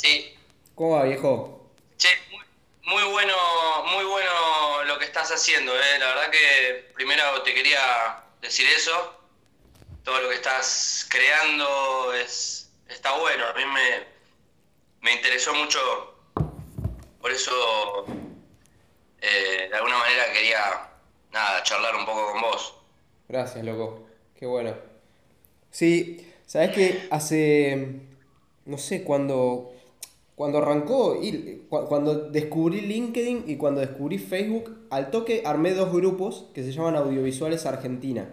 Sí. ¿Cómo va, viejo? Che, muy, muy bueno, muy bueno lo que estás haciendo, eh. La verdad que primero te quería decir eso. Todo lo que estás creando es está bueno. A mí me, me interesó mucho. Por eso, eh, de alguna manera quería, nada, charlar un poco con vos. Gracias, loco. Qué bueno. Sí, sabes que hace, no sé, cuando, cuando arrancó, y cu- cuando descubrí LinkedIn y cuando descubrí Facebook, al toque armé dos grupos que se llaman Audiovisuales Argentina.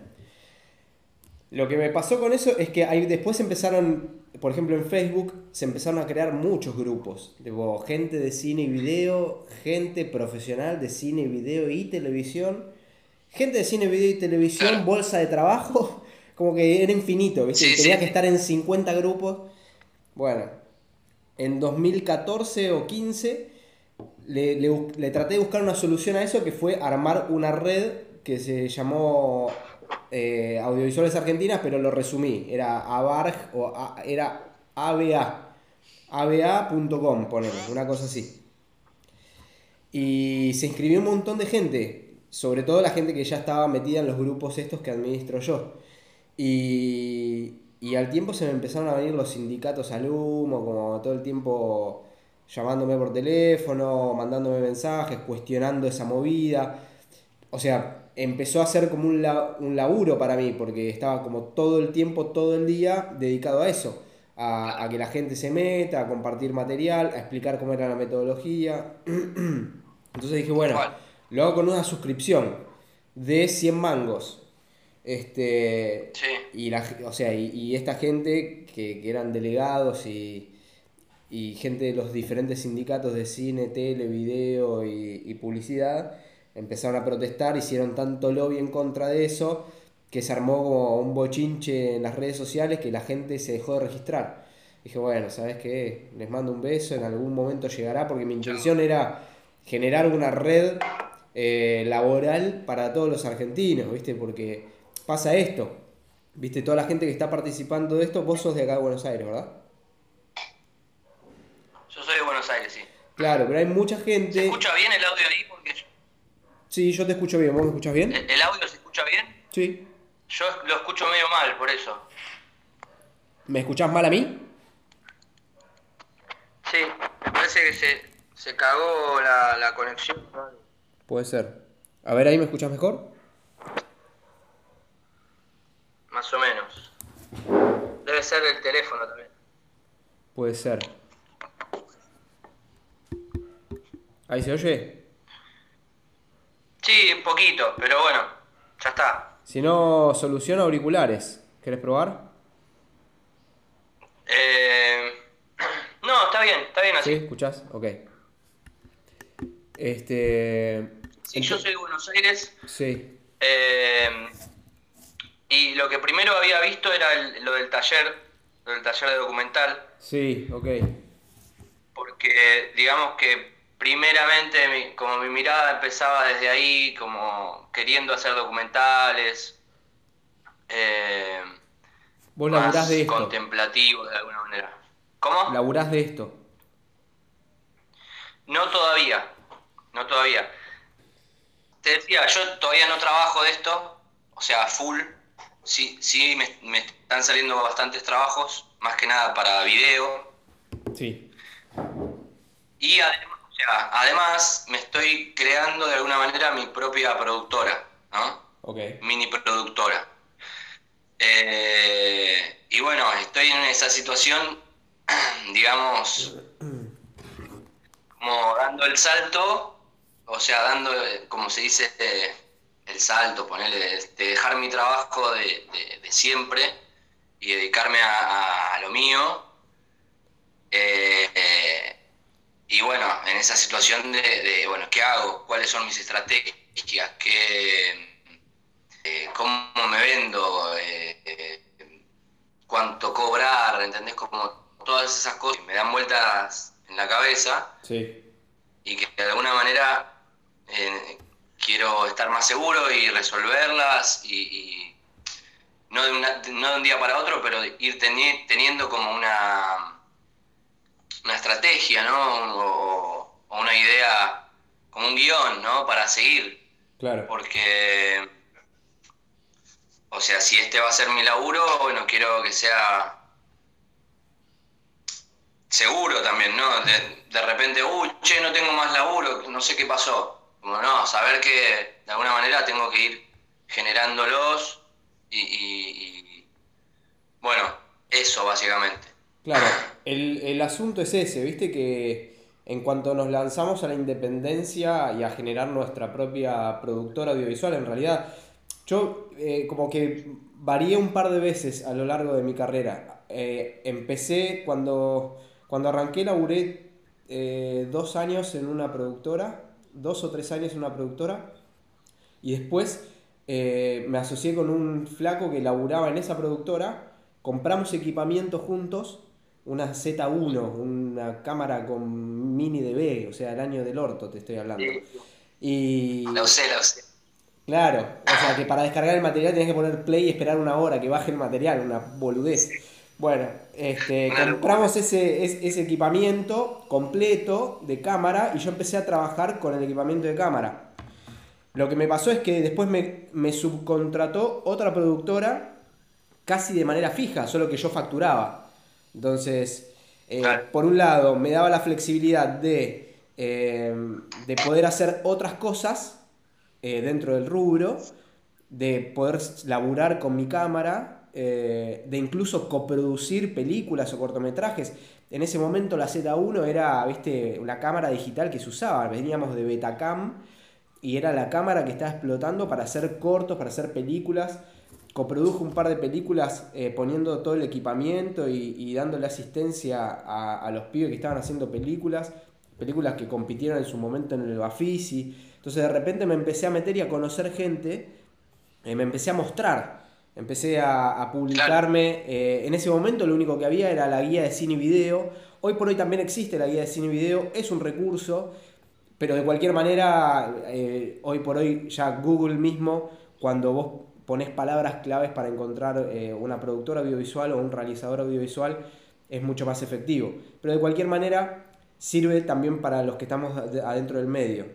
Lo que me pasó con eso es que ahí después empezaron, por ejemplo en Facebook, se empezaron a crear muchos grupos. Tipo, gente de cine y video, gente profesional de cine, video y televisión. Gente de cine, video y televisión, bolsa de trabajo. Como que era infinito, ¿viste? Sí. que estar en 50 grupos. Bueno, en 2014 o 15 le, le traté de buscar una solución a eso que fue armar una red que se llamó eh, Audiovisuales Argentinas, pero lo resumí. Era ABARG o era ABA. ABA.com, ponele, una cosa así. Y se inscribió un montón de gente, sobre todo la gente que ya estaba metida en los grupos estos que administro yo. Y, y al tiempo se me empezaron a venir los sindicatos al humo, como todo el tiempo llamándome por teléfono, mandándome mensajes, cuestionando esa movida. O sea, empezó a ser como un, la- un laburo para mí, porque estaba como todo el tiempo, todo el día dedicado a eso. A, a que la gente se meta, a compartir material, a explicar cómo era la metodología. Entonces dije, bueno, lo hago con una suscripción de 100 mangos. Este, Sí. y, la, o sea, y, y esta gente que, que eran delegados y, y gente de los diferentes sindicatos de cine, tele, video y, y publicidad empezaron a protestar, hicieron tanto lobby en contra de eso que se armó como un bochinche en las redes sociales que la gente se dejó de registrar. Dije, bueno, ¿sabes qué? Les mando un beso, en algún momento llegará, porque mi intención era generar una red eh, laboral para todos los argentinos, ¿viste? Porque pasa esto, ¿viste? Toda la gente que está participando de esto, vos sos de acá de Buenos Aires, ¿verdad? Yo soy de Buenos Aires, sí. Claro, pero hay mucha ¿Se gente... escucha bien el audio ahí? Porque Sí, yo te escucho bien, ¿vos me escuchás bien? el, el audio se escucha bien. Sí. Yo lo escucho medio mal, por eso. ¿Me escuchás mal a mí? Sí, me parece que se, se cagó la, la conexión. Puede ser. A ver, ahí me escuchás mejor. Más o menos. Debe ser el teléfono también. Puede ser. Ahí se oye. Sí, un poquito, pero bueno, ya está. Si no, solución auriculares. ¿Querés probar? Eh, no, está bien, está bien ¿Sí? así. ¿Escuchás? Ok. Este. Sí, yo soy de Buenos Aires. Sí. eh, y lo que primero había visto era el- lo del taller, lo del taller de documental. Sí, ok. porque digamos que primeramente mi- como mi mirada empezaba desde ahí, como queriendo hacer documentales, eh, Vos más laburás de esto. contemplativos de alguna manera. ¿Cómo? Laburás de esto. No todavía, no todavía. Te decía, yo todavía no trabajo de esto, o sea, full. Sí, sí me, me están saliendo bastantes trabajos, más que nada para video, Sí. Y además, o sea, además me estoy creando de alguna manera mi propia productora, ¿no? Ok. Mini productora. Eh, y bueno, estoy en esa situación, digamos, como dando el salto, o sea, dando, como se dice, eh, el salto, ponerle, de, de dejar mi trabajo de, de- de siempre y dedicarme a, lo mío. Eh, eh, y bueno, en esa situación de, bueno, ¿qué hago? ¿Cuáles son mis estrategias? ¿Qué, eh, ¿Cómo me vendo? ¿Cuánto cobrar? ¿Entendés? Como todas esas cosas que me dan vueltas en la cabeza Sí. y que de alguna manera quiero estar más seguro y resolverlas y, y no, de una- no de un día para otro, pero ir teni- teniendo como una, una estrategia, ¿no? O, o una idea, como un guion, ¿no? Para seguir. Claro. Porque, o sea, si este va a ser mi laburo, bueno, quiero que sea seguro también, ¿no? De, de repente, uy, che, no tengo más laburo, no sé qué pasó. Como no, saber que de alguna manera tengo que ir generándolos y, bueno, eso básicamente. Claro, el, el asunto es ese, viste que en cuanto nos lanzamos a la independencia y a generar nuestra propia productora audiovisual, en realidad yo eh, como que varié un par de veces a lo largo de mi carrera. Eh, empecé cuando, cuando arranqué, laburé eh, dos años en una productora, dos o tres años en una productora, y después eh, me asocié con un flaco que laburaba en esa productora, compramos equipamiento juntos, una Z1, una cámara con mini DV, o sea, el año del orto te estoy hablando. Y La usé, la usé. claro, o sea que para descargar el material tenés que poner play y esperar una hora que baje el material, una boludez. Bueno, este, compramos ese, es- ese equipamiento completo de cámara y yo empecé a trabajar con el equipamiento de cámara. Lo que me pasó es que después me, me subcontrató otra productora casi de manera fija, solo que yo facturaba. Entonces, eh, por un lado, me daba la flexibilidad de, eh, de poder hacer otras cosas eh, dentro del rubro, de poder laburar con mi cámara, eh, de incluso coproducir películas o cortometrajes. En ese momento la Z1 era, viste, una cámara digital que se usaba, veníamos de Betacam y era la cámara que estaba explotando para hacer cortos, para hacer películas. Coprodujo un par de películas eh, poniendo todo el equipamiento y, y dándole asistencia a, a los pibes que estaban haciendo películas, películas que compitieron en su momento en el Bafisi. Entonces de repente me empecé a meter y a conocer gente, eh, me empecé a mostrar, empecé a, a publicarme. eh, en ese momento lo único que había era la guía de cine y video. Hoy por hoy también existe la guía de cine y video, es un recurso, pero de cualquier manera, eh, hoy por hoy ya Google mismo, cuando vos pones palabras claves para encontrar eh, una productora audiovisual o un realizador audiovisual, es mucho más efectivo. Pero de cualquier manera, sirve también para los que estamos ad- adentro del medio.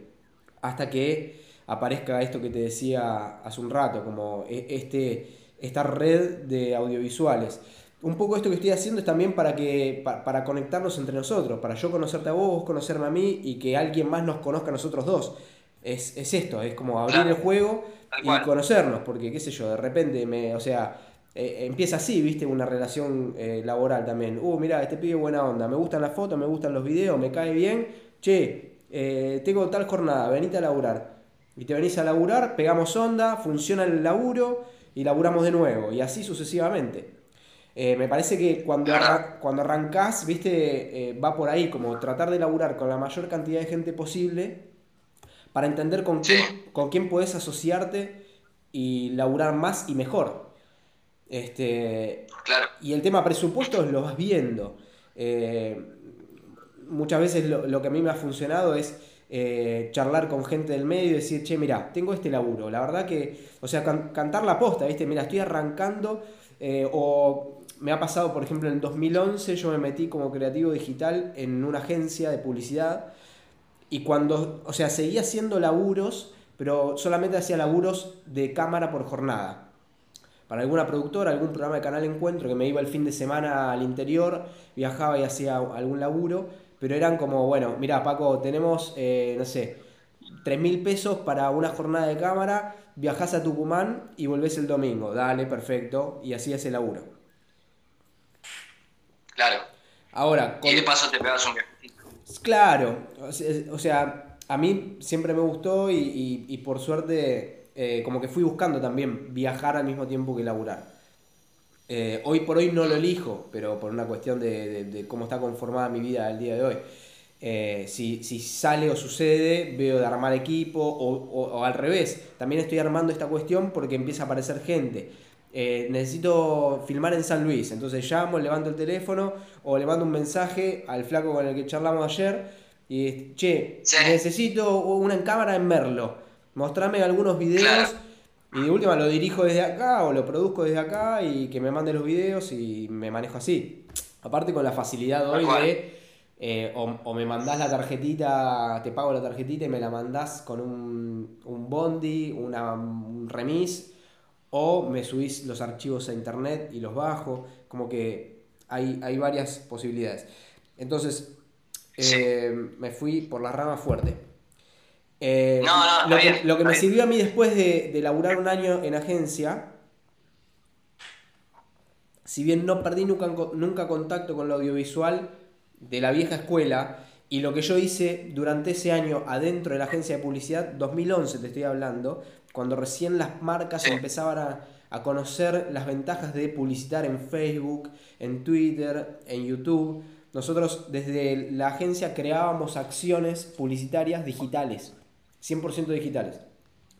Hasta que aparezca esto que te decía hace un rato, como e- este, esta red de audiovisuales. Un poco esto que estoy haciendo es también para, que, pa- para conectarnos entre nosotros, para yo conocerte a vos, vos conocerme a mí y que alguien más nos conozca a nosotros dos. Es, es esto, es como abrir Claro. el juego y conocernos, porque qué sé yo, de repente me, o sea, eh, empieza así, viste, una relación eh, laboral también. Uh, mira, este pibe buena onda, me gustan las fotos, me gustan los videos, me cae bien. Che, eh, tengo tal jornada, venite a laburar. Y te venís a laburar, pegamos onda, funciona el laburo y laburamos de nuevo, y así sucesivamente. Eh, me parece que cuando, arran- cuando arrancás, viste, eh, va por ahí, como tratar de laburar con la mayor cantidad de gente posible para entender con Sí. quién, con quién podés asociarte y laburar más y mejor. Este, Claro, y el tema presupuestos lo vas viendo. Eh, muchas veces lo, lo que a mí me ha funcionado es eh, charlar con gente del medio y decir, che, mira, tengo este laburo. La verdad que, o sea, can- cantar la posta, ¿viste? Mira, estoy arrancando. eh, o me ha pasado, por ejemplo, en el 2011 yo me metí como creativo digital en una agencia de publicidad. Y cuando, o sea, seguía haciendo laburos, pero solamente hacía laburos de cámara por jornada para alguna productora, algún programa de Canal Encuentro que me iba el fin de semana al interior, viajaba y hacía algún laburo, pero eran como, bueno, mira Paco, tenemos, eh, no sé, 3 mil pesos para una jornada de cámara, viajás a Tucumán y volvés el domingo, dale, perfecto, y así hace el laburo. claro. Ahora, Y de con- paso te pegas un viajecito. Claro, o sea, o sea, a mí siempre me gustó y, y- y por suerte eh, como que fui buscando también viajar al mismo tiempo que laburar. Eh, hoy por hoy no lo elijo, pero por una cuestión de, de- de cómo está conformada mi vida el día de hoy. Eh, si, si sale o sucede, veo de armar equipo o, o- o al revés. También estoy armando esta cuestión porque empieza a aparecer gente. Eh, necesito filmar en San Luis, entonces llamo, levanto el teléfono o le mando un mensaje al flaco con el que charlamos ayer y che, Sí. necesito una cámara en Merlo, mostrame algunos videos Claro. Y de última lo dirijo desde acá o lo produzco desde acá y que me mande los videos y me manejo así. Aparte con la facilidad hoy de eh, o, me mandás la tarjetita, te pago la tarjetita y me la mandás con un, un bondi, una, un remis, o me subís los archivos a internet y los bajo, como que hay, hay varias posibilidades. Entonces, eh, me fui por la rama fuerte. Eh, no, no, lo, que, lo que me sirvió a mí después de, de laburar un año en agencia, si bien no perdí nunca, nunca contacto con lo audiovisual, de la vieja escuela y lo que yo hice durante ese año adentro de la agencia de publicidad, 2011 te estoy hablando, cuando recién las marcas empezaban a, a, conocer las ventajas de publicitar en Facebook, en Twitter, en YouTube. Nosotros desde la agencia creábamos acciones publicitarias digitales, 100% digitales.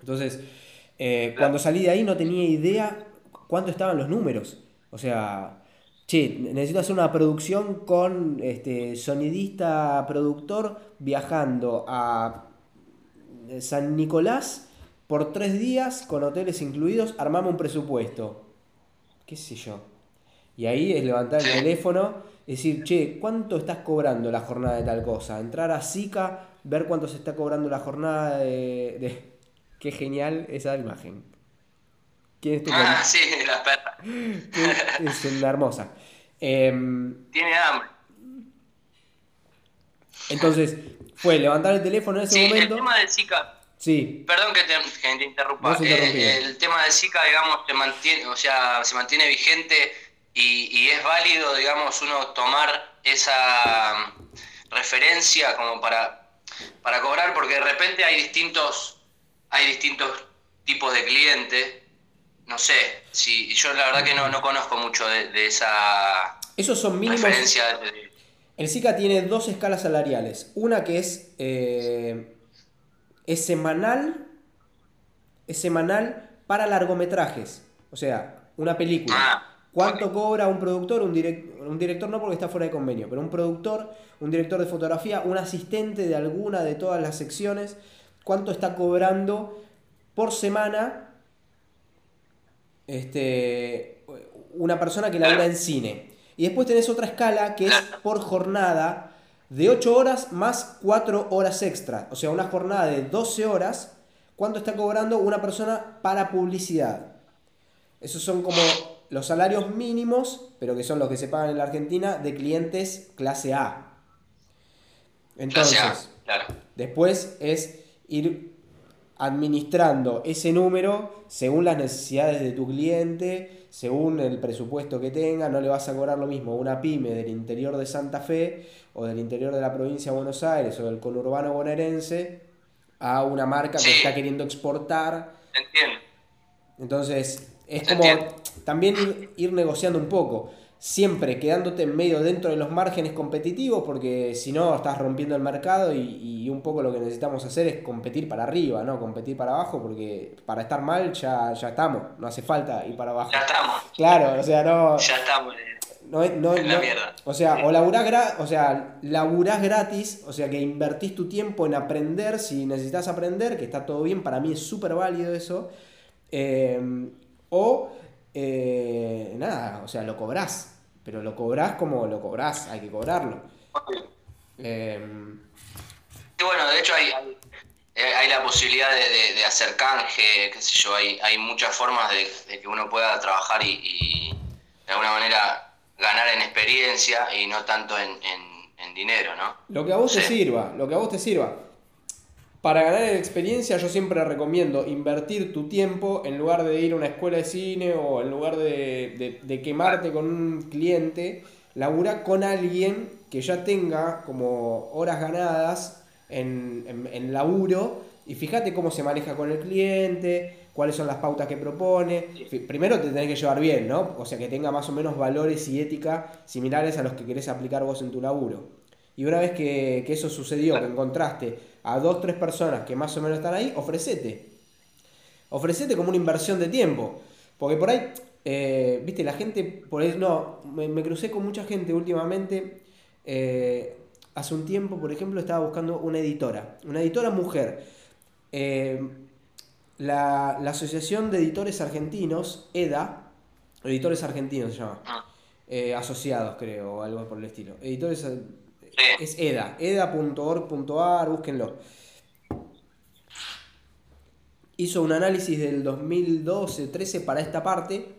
Entonces, eh, cuando salí de ahí no tenía idea cuánto estaban los números. O sea, che, necesito hacer una producción con este, sonidista productor viajando a San Nicolás por tres días con hoteles incluidos, armame un presupuesto. ¿Qué sé yo? Y ahí es levantar el teléfono y decir, che, ¿cuánto estás cobrando la jornada de tal cosa? Entrar a Zika, ver cuánto se está cobrando la jornada de... de... Qué genial esa imagen. ¿Quién es tu Ah, sí, la perra. Es una hermosa. Em, Tiene hambre. Entonces, fue levantar el teléfono en ese sí, momento. El tema de Zika. Sí. Perdón que te, interrumpa. Eh, el tema de Zika, digamos, se mantiene, o sea, se mantiene vigente y, es válido, digamos, uno tomar esa mm, referencia como para, para cobrar, porque de repente hay distintos, hay distintos tipos de clientes no sé, si yo la verdad que no, conozco mucho de, esa Esos son mínimos. El SICA tiene dos escalas salariales. Una que es, eh, es semanal. Es semanal para largometrajes. O sea, una película. Ah, ¿Cuánto cobra un productor? Un, un director no porque está fuera de convenio, pero un productor, un director de fotografía, un asistente de alguna de todas las secciones. ¿Cuánto está cobrando por semana este, una persona que labura en cine. Y después tenés otra escala que es por jornada de 8 horas más 4 horas extra. O sea, una jornada de 12 horas, ¿cuánto está cobrando una persona para publicidad? Esos son como los salarios mínimos, pero que son los que se pagan en la Argentina, de clientes clase A. Entonces, después es ir administrando ese número según las necesidades de tu cliente, según el presupuesto que tenga, no le vas a cobrar lo mismo a una pyme del interior de Santa Fe o del interior de la provincia de Buenos Aires o del conurbano bonaerense a una marca que está queriendo exportar. Entiendo. Entonces, es como también ir negociando un poco siempre quedándote en medio dentro de los márgenes competitivos, porque si no estás rompiendo el mercado y, un poco lo que necesitamos hacer es competir para arriba, ¿no? Competir para abajo, porque para estar mal ya, ya estamos, no hace falta ir para abajo. Ya estamos. Claro, o sea, no... Ya estamos. No, no, la mierda. O sea, o laburás, o sea, laburás gratis, o sea, que invertís tu tiempo en aprender si necesitas aprender, que está todo bien, para mí es súper válido eso. Eh, o, eh, nada, o sea, lo cobrás. Pero lo cobrás como lo cobrás, hay que cobrarlo. Em, bueno, de hecho hay, hay, la posibilidad de, hacer canje, qué sé yo, hay, hay muchas formas de, que uno pueda trabajar y, de alguna manera ganar en experiencia y no tanto en, dinero, ¿no? Lo que a vos te sirva, lo que a vos te sirva. Para ganar en experiencia yo siempre recomiendo invertir tu tiempo en lugar de ir a una escuela de cine o en lugar de, quemarte con un cliente, labura con alguien que ya tenga como horas ganadas en, en, laburo y fíjate cómo se maneja con el cliente, cuáles son las pautas que propone. Primero te tenés que llevar bien, ¿no? O sea, que tenga más o menos valores y ética similares a los que querés aplicar vos en tu laburo. Y una vez que, que eso sucedió, que encontraste a dos, tres personas que más o menos están ahí, ofrecete. Ofrecete como una inversión de tiempo. Porque por ahí, eh, viste, la gente, por ahí, no, me, crucé con mucha gente últimamente. Eh, hace un tiempo, por ejemplo, estaba buscando una editora, una editora mujer. Eh, la, Asociación de Editores Argentinos, EDA, Editores Argentinos se llama, ah. asociados creo, o algo por el estilo. Editores Es EDA, eda.org.ar, búsquenlo. Hizo un análisis del 2012-13 para esta parte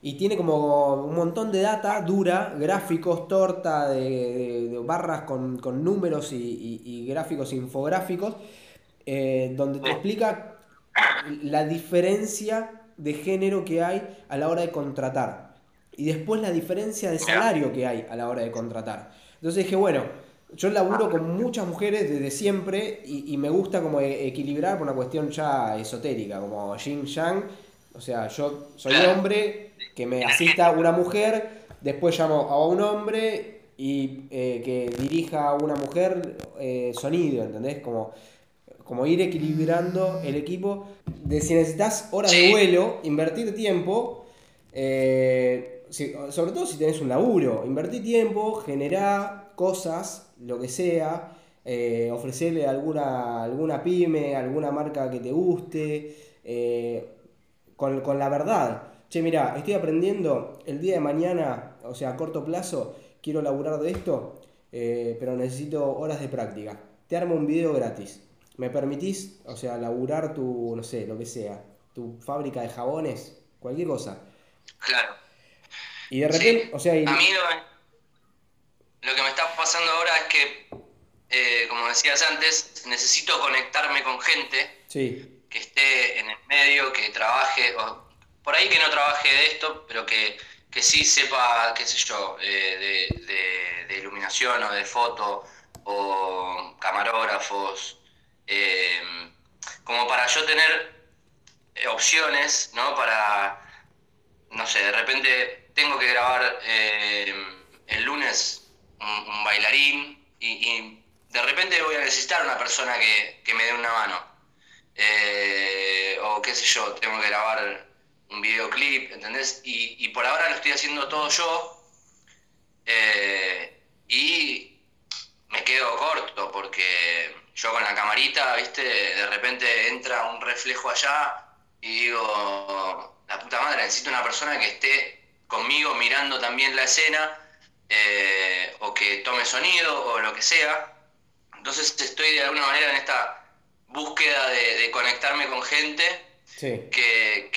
y tiene como un montón de data dura, gráficos, torta de, barras con, números y, gráficos infográficos, eh, donde te explica la diferencia de género que hay a la hora de contratar. Y después la diferencia de salario que hay a la hora de contratar. Entonces dije, bueno, yo laburo con muchas mujeres desde siempre y, me gusta como e, equilibrar por una cuestión ya esotérica, como yin yang. O sea, yo soy hombre, que me asista una mujer, después llamo a un hombre y eh, que dirija a una mujer eh, sonido, ¿entendés? Como, como ir equilibrando el equipo. De si necesitas horas de vuelo, invertir tiempo. Eh, sobre todo si tenés un laburo, invertir tiempo, generar cosas, lo que sea, eh, ofrecerle alguna, alguna pyme, alguna marca que te guste, eh, con, la verdad. Che, mira, estoy aprendiendo el día de mañana, o sea, a corto plazo, quiero laburar de esto, eh, pero necesito horas de práctica. Te armo un video gratis. ¿Me permitís, o sea, laburar tu, no sé, lo que sea, tu fábrica de jabones, cualquier cosa? Claro. Y de repente, o sea... A mí lo, que me está pasando ahora es que, eh, como decías antes, necesito conectarme con gente que esté en el medio, que trabaje, o por ahí que no trabaje de esto, pero que, que sí sepa, qué sé yo, eh, de, iluminación o de foto o camarógrafos, eh, como para yo tener opciones, ¿no? Para, no sé, de repente tengo que grabar eh, el lunes un, bailarín y, de repente voy a necesitar una persona que, me dé una mano. Eh, o qué sé yo, tengo que grabar un videoclip, ¿entendés? Y, por ahora lo estoy haciendo todo yo eh, y me quedo corto porque yo con la camarita, ¿viste? De repente entra un reflejo allá y digo, la puta madre, necesito una persona que esté conmigo mirando también la escena, eh, o que tome sonido, o lo que sea. Entonces estoy de alguna manera en esta búsqueda de, conectarme con gente que,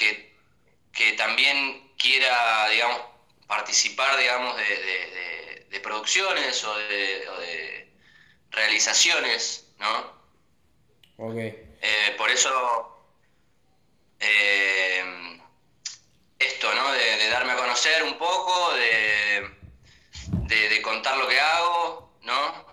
que, también quiera, digamos, participar, digamos, de, de, producciones o de, realizaciones, ¿no? Eh, por eso eh, esto, ¿no? De, darme a conocer un poco, de, de, contar lo que hago, ¿no?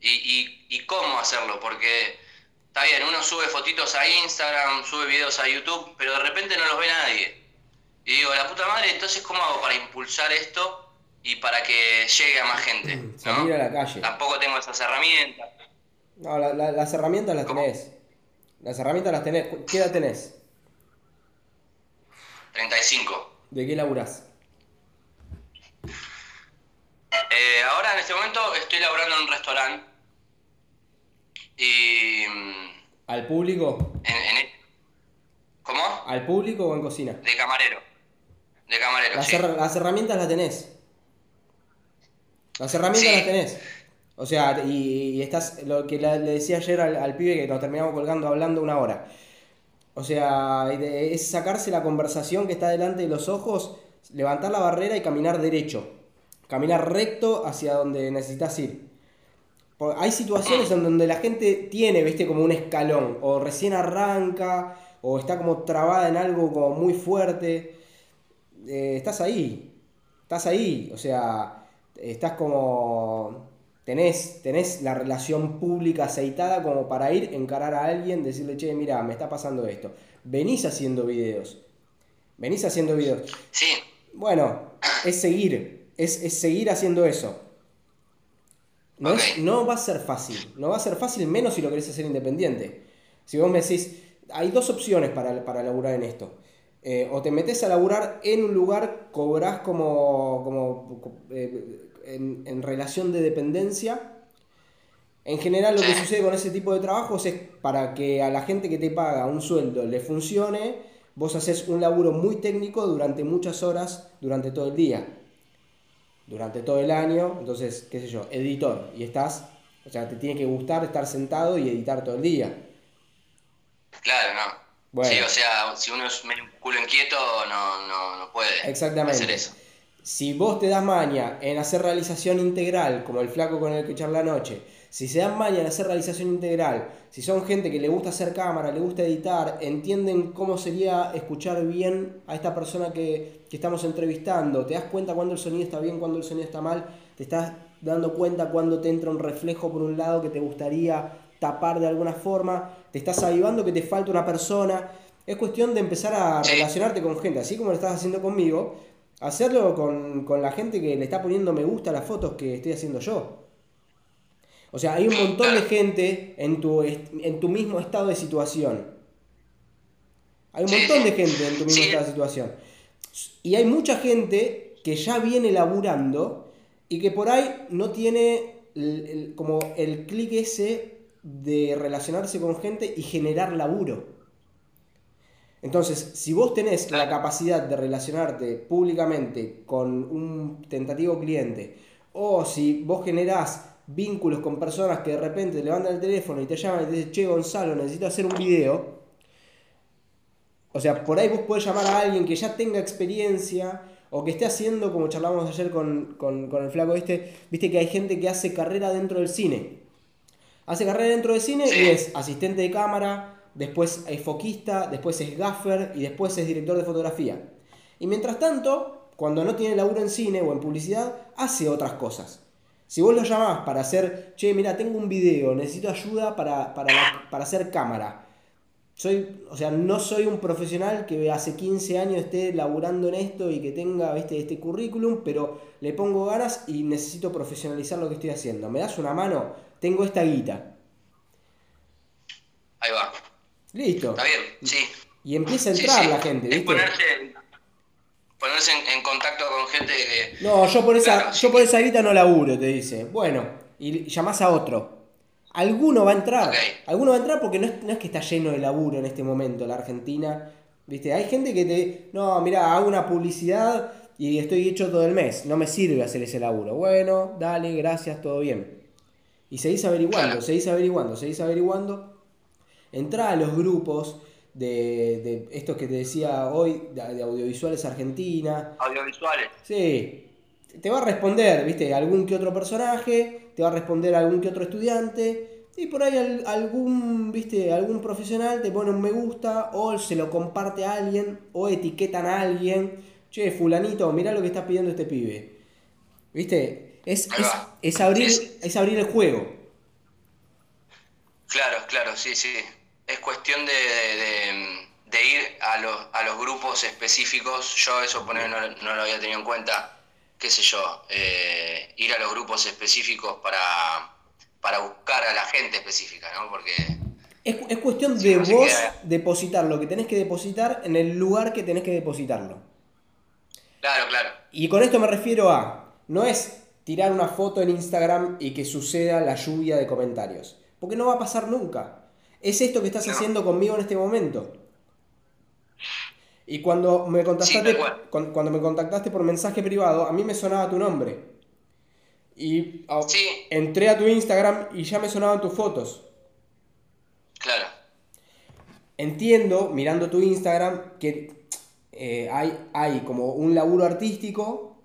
Y, y, cómo hacerlo, porque está bien, uno sube fotitos a Instagram, sube videos a YouTube, pero de repente no los ve nadie. Y digo, la puta madre, entonces, ¿cómo hago para impulsar esto y para que llegue a más gente? ¿no? Salir a la calle. Tampoco tengo esas herramientas. No, las herramientas las tenés. Las herramientas las tenés. ¿Qué edad tenés? 35. ¿De qué laburás? Eh, ahora en este momento estoy laburando en un restaurante. Y. Mm, ¿Al público? En, ¿Cómo? ¿Al público o en cocina? De camarero. De camarero. Las, las herramientas las tenés. Las herramientas las tenés. O sea, y, estás. Lo que le decía ayer al, al pibe que nos terminamos colgando hablando una hora. O sea, es sacarse la conversación que está delante de los ojos, levantar la barrera y caminar derecho. Caminar recto hacia donde necesitas ir. hay situaciones en donde la gente tiene, viste, como un escalón, o recién arranca, o está como trabada en algo como muy fuerte. Eh, estás ahí, estás ahí, o sea, estás como tenés, tenés la relación pública aceitada como para ir, encarar a alguien, decirle, che, mira, me está pasando esto. Venís haciendo videos. Venís haciendo videos. Sí. Bueno, es seguir, es, seguir haciendo eso. No, no va a ser fácil, no va a ser fácil menos si lo querés hacer independiente. Si vos me decís, hay dos opciones para, para laburar en esto. Eh, o te metes a laburar en un lugar, cobrás como, como eh, en, relación de dependencia. En general lo que sucede con ese tipo de trabajos es para que a la gente que te paga un sueldo le funcione, vos haces un laburo muy técnico durante muchas horas, durante todo el día. durante todo el año, entonces, qué sé yo, editor, y estás, o sea, te tiene que gustar estar sentado y editar todo el día. Claro, no. Sí, o sea, si uno es medio culo inquieto, no, no, no puede Exactamente. hacer eso. Si vos te das maña en hacer realización integral, como el flaco con el que charla anoche, si se dan maña en hacer realización integral, si son gente que le gusta hacer cámara, le gusta editar, entienden cómo sería escuchar bien a esta persona que, estamos entrevistando, te das cuenta cuando el sonido está bien, cuando el sonido está mal, te estás dando cuenta cuando te entra un reflejo por un lado que te gustaría tapar de alguna forma, te estás avivando que te falta una persona. Es cuestión de empezar a relacionarte con gente, así como lo estás haciendo conmigo, hacerlo con, con la gente que le está poniendo me gusta a las fotos que estoy haciendo yo. O sea, hay un montón de gente en tu, en tu mismo estado de situación. Hay un montón de gente en tu mismo estado de situación. Y hay mucha gente que ya viene laburando y que por ahí no tiene como el clic ese de relacionarse con gente y generar laburo. Entonces, si vos tenés la capacidad de relacionarte públicamente con un tentativo cliente, o si vos generás vínculos con personas que de repente te levantan el teléfono y te llaman y te dicen, che Gonzalo, necesito hacer un video. O sea, por ahí vos podés llamar a alguien que ya tenga experiencia o que esté haciendo, como charlábamos ayer con, el flaco este, viste que hay gente que hace carrera dentro del cine. Hace carrera dentro del cine y es asistente de cámara, después es foquista, después es gaffer y después es director de fotografía. Y mientras tanto, cuando no tiene laburo en cine o en publicidad, hace otras cosas. Si vos lo llamás para hacer, che, mira, tengo un video, necesito ayuda para, hacer cámara. Soy, o sea, no soy un profesional que hace 15 años esté laburando en esto y que tenga ¿viste, este currículum, pero le pongo ganas y necesito profesionalizar lo que estoy haciendo. ¿Me das una mano? Tengo esta guita. Ahí va. Listo. Está bien, sí. Y empieza a entrar la gente, ¿viste? ponerse en, contacto con gente que... No, yo por esa, yo por esa guita no laburo, te dice. Bueno, y llamás a otro. Alguno va a entrar. Alguno va a entrar porque no es, que está lleno de laburo en este momento la Argentina. ¿Viste? Hay gente que te... No, mira, hago una publicidad y estoy hecho todo el mes. No me sirve hacer ese laburo. Bueno, dale, gracias, todo bien. Y seguís averiguando, seguís averiguando, seguís averiguando. Entrá a los grupos de, de estos que te decía hoy, de, audiovisuales Argentina. Audiovisuales. Sí. Te va a responder, viste, algún que otro personaje, te va a responder algún que otro estudiante, y por ahí algún, viste, algún profesional te pone un me gusta, o se lo comparte a alguien, o etiquetan a alguien. Che, fulanito, mirá lo que está pidiendo este pibe. ¿Viste? Es, es, abrir, es abrir el juego. Claro, claro, sí, sí es cuestión de, ir a los, a los grupos específicos. Yo eso poner, no, lo había tenido en cuenta, qué sé yo, eh, ir a los grupos específicos para, para buscar a la gente específica, ¿no? Porque... Es, es cuestión de vos depositar lo que tenés que depositar en el lugar que tenés que depositarlo. Claro, claro. Y con esto me refiero a, no es tirar una foto en Instagram y que suceda la lluvia de comentarios, porque no va a pasar nunca. Es esto que estás haciendo conmigo en este momento. Y cuando me contactaste, cuando, me contactaste por mensaje privado, a mí me sonaba tu nombre. Y entré a tu Instagram y ya me sonaban tus fotos. Claro. Entiendo, mirando tu Instagram, que eh, hay, hay como un laburo artístico.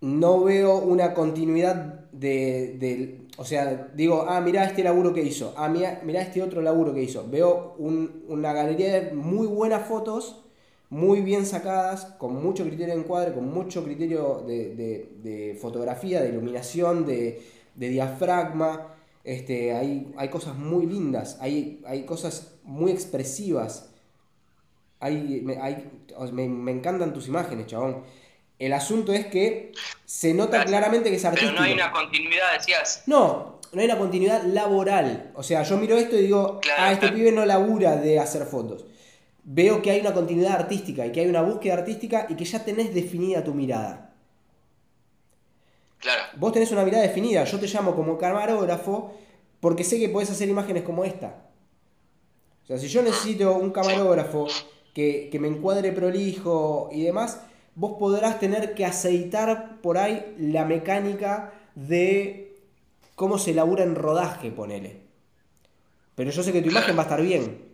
No veo una continuidad de, o sea, digo, ah, mirá este laburo que hizo, ah, mirá, este otro laburo que hizo. Veo una galería de muy buenas fotos, muy bien sacadas, con mucho criterio de encuadre, con mucho criterio de, fotografía, de iluminación, de, diafragma. Este, hay, hay cosas muy lindas, hay, hay cosas muy expresivas. Hay, me, me encantan tus imágenes, chabón. El asunto es que se nota claramente que es artístico. Pero no hay una continuidad, decías. No, no hay una continuidad laboral. O sea, yo miro esto y digo, ah, este pibe no labura de hacer fotos. Veo que hay una continuidad artística y que hay una búsqueda artística y que ya tenés definida tu mirada. Claro. Vos tenés una mirada definida. Yo te llamo como camarógrafo porque sé que podés hacer imágenes como esta. O sea, si yo necesito un camarógrafo que, que me encuadre prolijo y demás, vos podrás tener que aceitar por ahí la mecánica de cómo se labura en rodaje, ponele. Pero yo sé que tu imagen va a estar bien.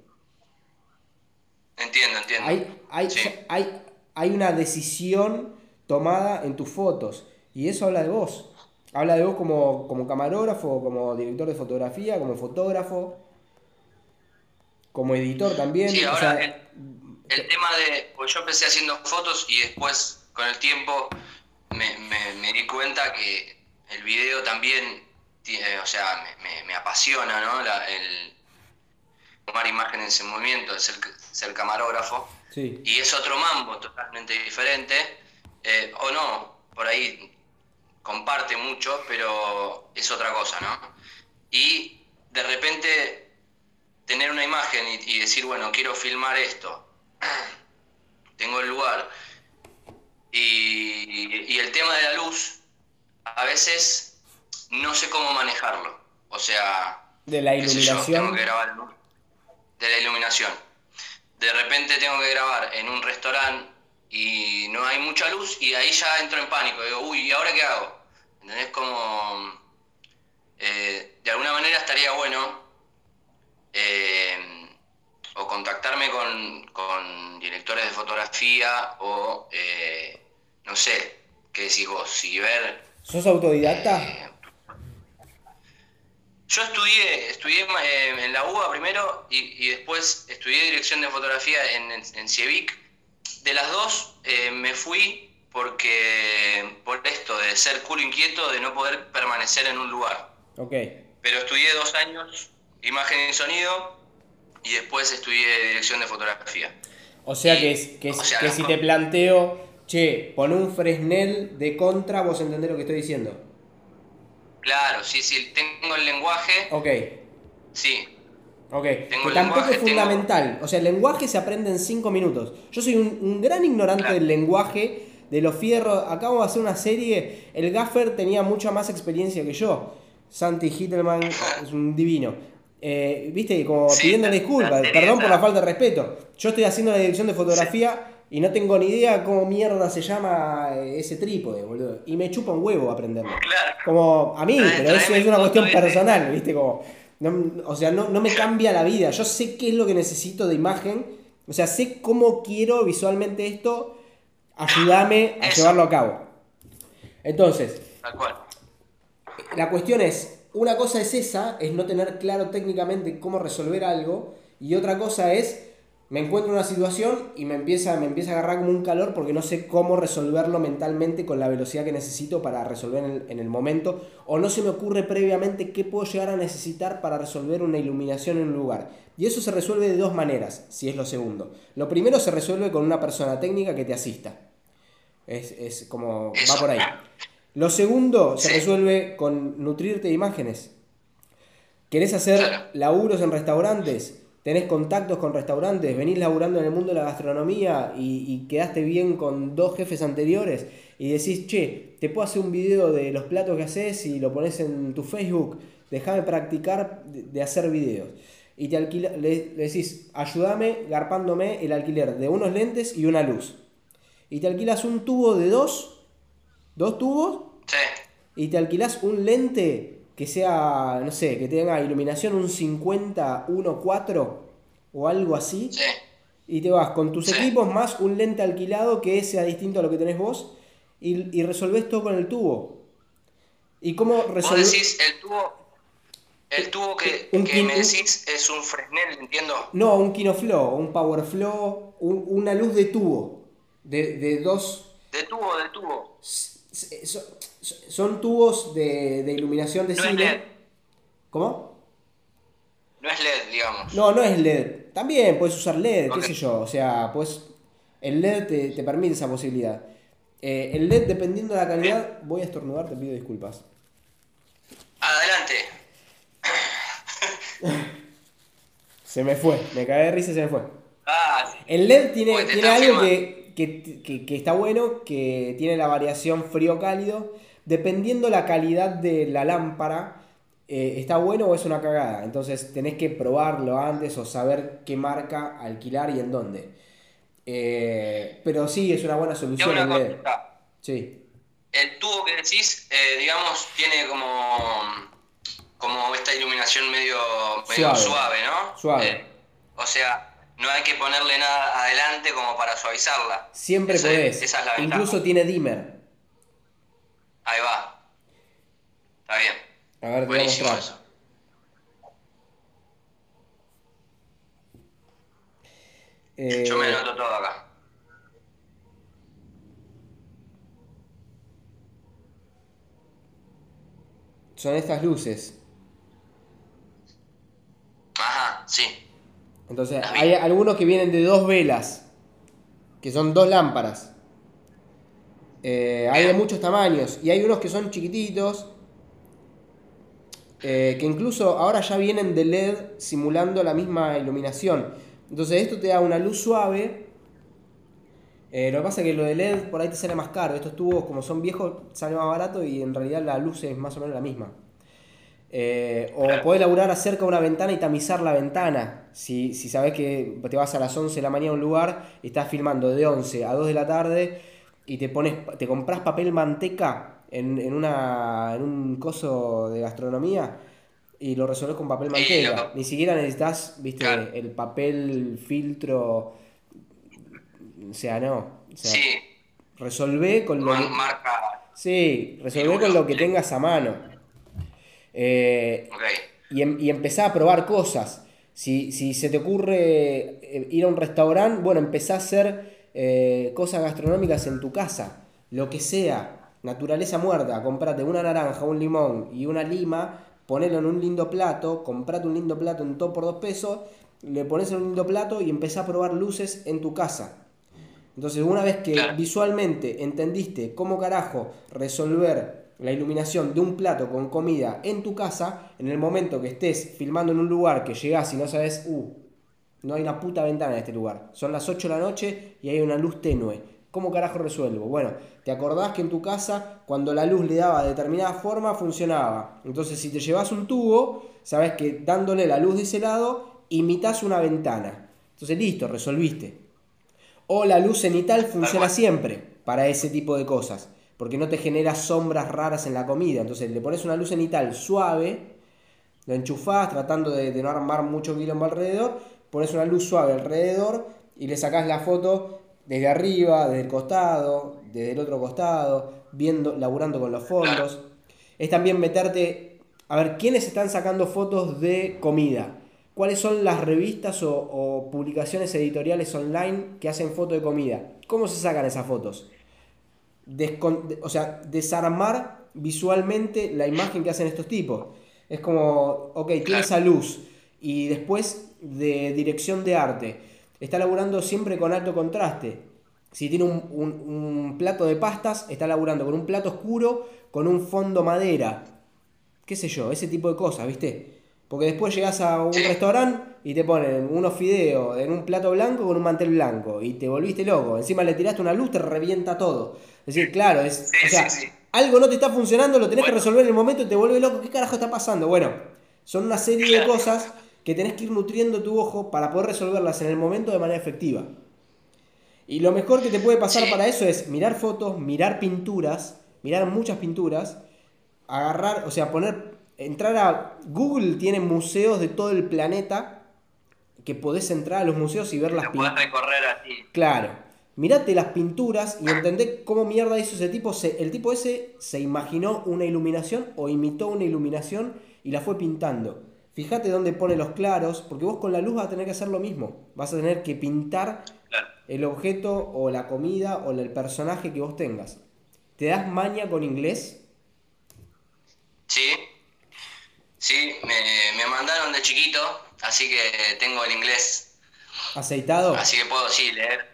Entiendo, entiendo. Hay, hay, Sí. hay, hay una decisión tomada en tus fotos. Y eso habla de vos. Habla de vos como, como camarógrafo, como director de fotografía, como fotógrafo, como editor también. Sí, o ahora sea, el, el tema de. Pues yo empecé haciendo fotos y después, con el tiempo, me, me- me di cuenta que el video también. tiene- o sea, me, apasiona, ¿no? La- el tomar imágenes en movimiento, el ser, ser camarógrafo. sí. Y es otro mambo totalmente diferente. eh, o no, por ahí comparte mucho, pero es otra cosa, ¿no? Y de repente tener una imagen y, y decir, bueno, quiero filmar esto. Tengo el lugar. Y, y el tema de la luz, a veces no sé cómo manejarlo. O sea, De la yo, iluminación. tengo que grabar de la iluminación. De repente tengo que grabar en un restaurante y no hay mucha luz y ahí ya entro en pánico. Digo, uy, ¿y ahora qué hago? ¿Entendés? Como... eh, de alguna manera estaría bueno eh, contactarme con, con directores de fotografía o, eh, no sé, qué decís vos, si ver... ¿Sos autodidacta? eh, yo estudié, estudié eh, en la UBA primero y, y después estudié dirección de fotografía en, en, en CIEVIC. De las dos eh, me fui porque por esto de ser culo inquieto, de no poder permanecer en un lugar. Ok. Pero estudié dos años imagen y sonido y después estudié dirección de fotografía. O sea Y- que, es, que, es- o sea, que no- si te planteo, che, pon un Fresnel de contra, vos entendés lo que estoy diciendo. Claro, sí, sí, tengo el lenguaje, Ok, sí, ok. Tengo que tampoco lenguaje, es fundamental. O sea, el lenguaje se aprende en 5 minutos. Yo soy un, un gran ignorante Claro. del lenguaje, de los fierros. Acabo de hacer una serie. El gaffer tenía mucha más experiencia que yo. Santi Hittelman es un divino. Eh, Viste, como Sí, la- disculpas, perdón por la falta de respeto. Yo estoy haciendo la dirección de fotografía y no tengo ni idea cómo mierda se llama eh, ese trípode, boludo. Y me chupa un huevo aprenderlo. claro. Como a mí, pero eso es una cuestión personal, ¿viste? Como, no- o sea, no, no me cambia la vida. Yo sé qué es lo que necesito de imagen. O sea, sé cómo quiero visualmente esto. Ayúdame a Eso. llevarlo a cabo. Entonces, la cuestión es, una cosa es esa, es no tener claro técnicamente cómo resolver algo, y otra cosa es, me encuentro en una situación y me empieza, me empieza a agarrar como un calor porque no sé cómo resolverlo mentalmente con la velocidad que necesito para resolver en el, en el momento, o no se me ocurre previamente qué puedo llegar a necesitar para resolver una iluminación en un lugar. Y eso se resuelve de dos maneras, si es lo segundo. Lo primero se resuelve con una persona técnica que te asista. Es, es como, va por ahí. Lo segundo se Sí. resuelve con nutrirte de imágenes. ¿Querés hacer Claro. laburos en restaurantes? ¿Tenés contactos con restaurantes? ¿Venís laburando en el mundo de la gastronomía y, y quedaste bien con dos jefes anteriores? Y decís, che, te puedo hacer un video de los platos que haces y lo pones en tu Facebook. Déjame practicar de, de hacer videos. Y te alquila, le, le decís, ayúdame garpándome el alquiler de unos lentes y una luz. Y te alquilas un tubo de dos, dos tubos Sí, y te alquilás un lente que sea, no sé, que tenga iluminación un 50, 1.4 o algo así. sí. Y te vas con tus Sí. equipos más un lente alquilado que sea distinto a lo que tenés vos y, y resolvés todo con el tubo. ¿Y cómo Vos resolvés? decís, el tubo, el tubo que, Un que me un- decís es un Fresnel, entiendo. No, un Kinoflow, un Powerflow, un- una luz de tubo. De, de dos. De tubo, de tubo. S- s- so- Son tubos de, de iluminación de No es. LED. ¿Cómo? No es LED, digamos. No, no es LED. También puedes usar LED, qué sé yo. O sea, pues el LED te, te permite esa posibilidad. Eh, el LED, dependiendo de la calidad, voy a estornudar, te pido disculpas. Adelante. Se me fue, me cagué de risa y se me fue. Ah, sí. El LED tiene, tiene algo que, que- que- que está bueno, que tiene la variación frío-cálido. Dependiendo la calidad de la lámpara, eh, está bueno o es una cagada. Entonces tenés que probarlo antes o saber qué marca alquilar y en dónde. Eh, pero sí, es una buena solución una. Sí. El tubo que decís, eh, digamos, tiene como, como esta iluminación medio, medio Suave. suave. ¿no? Suave. O sea, no hay que ponerle nada adelante como para suavizarla. Siempre Esa- podés. esa es la. Incluso tiene dimmer. Ahí va. Está bien. A ver, te voy a Buenísimo mostrar. eso. Eh, Yo me anoto todo acá. son estas luces. Ajá, sí. Entonces, hay algunos que vienen de dos velas, que son dos lámparas. Eh, hay de muchos tamaños y hay unos que son chiquititos, eh, que incluso ahora ya vienen de LED simulando la misma iluminación. Entonces, esto te da una luz suave. Eh, lo que pasa es que lo de LED por ahí te sale más caro. Estos tubos, como son viejos, sale más barato y en realidad la luz es más o menos la misma. Eh, o podés laburar acerca de una ventana y tamizar la ventana. Si, si sabes que te vas a las 11 de la mañana a un lugar y estás filmando de 11 a 2 de la tarde y te pones te compras papel manteca en, en, una, en un coso de gastronomía y lo resolves con papel manteca. Ni siquiera necesitas, viste, Claro. el papel filtro. O sea, no. O sea, Sí, resolvé con lo que- marca. Sí, resolvé con lo que tengas a mano. Eh, y, em- y empezá a probar cosas. Si, si se te ocurre eh, ir a un restaurante, bueno, empezá a hacer eh, cosas gastronómicas en tu casa. Lo que sea, naturaleza muerta, comprate una naranja, un limón y una lima, ponelo en un lindo plato, comprate un lindo plato en todo por dos pesos, le pones en un lindo plato y empezá a probar luces en tu casa. Entonces, una vez que visualmente entendiste cómo carajo resolver la iluminación de un plato con comida en tu casa, en el momento que estés filmando en un lugar que llegás y no sabes, uh, no hay una puta ventana en este lugar. Son las 8 de la noche y hay una luz tenue. ¿Cómo carajo resuelvo? Bueno, te acordás que en tu casa, cuando la luz le daba de determinada forma, funcionaba. Entonces, si te llevas un tubo, sabes que dándole la luz de ese lado, imitas una ventana. Entonces, listo, resolviste. O la luz cenital funciona siempre para ese tipo de cosas, porque no te genera sombras raras en la comida. Entonces le pones una luz cenital suave, lo enchufás tratando de, no armar mucho quilombo alrededor, pones una luz suave alrededor y le sacás la foto desde arriba, desde el costado, desde el otro costado, viendo, laburando con los fondos. Es también meterte a ver quiénes están sacando fotos de comida. ¿Cuáles son las revistas o, o publicaciones editoriales online que hacen fotos de comida? ¿Cómo se sacan esas fotos? O sea, desarmar visualmente la imagen que hacen estos tipos. Es como, ok, tiene esa luz. Y después de dirección de arte. Está laburando siempre con alto contraste. Si tiene un, un- un plato de pastas, está laburando con un plato oscuro, con un fondo madera. Qué sé yo, ese tipo de cosas, ¿viste? Porque después llegas a un restaurante y te ponen unos fideos en un plato blanco con un mantel blanco y te volviste loco. Encima le tiraste una luz, te revienta todo. Es decir, claro, es, Sí, o sea, sí, sí. algo no te está funcionando, lo tenés que resolver en el momento y te vuelve loco. ¿Qué carajo está pasando? Bueno, son una serie de cosas que tenés que ir nutriendo tu ojo para poder resolverlas en el momento de manera efectiva. Y lo mejor que te puede pasar para eso es mirar fotos, mirar pinturas, mirar muchas pinturas, agarrar, o sea, poner, entrar a Google tiene museos de todo el planeta que podés entrar a los museos y ver las pinturas. recorrer así. Claro. Mirate las pinturas y entendé cómo mierda hizo ese tipo. Se- el tipo ese se imaginó una iluminación o imitó una iluminación y la fue pintando. Fíjate dónde pone los claros, porque vos con la luz vas a tener que hacer lo mismo. Vas a tener que pintar Claro. el objeto o la comida o el personaje que vos tengas. ¿Te das maña con inglés? Sí. Sí, me, me mandaron de chiquito, así que tengo el inglés. ¿Aceitado? Así que puedo, sí, leer.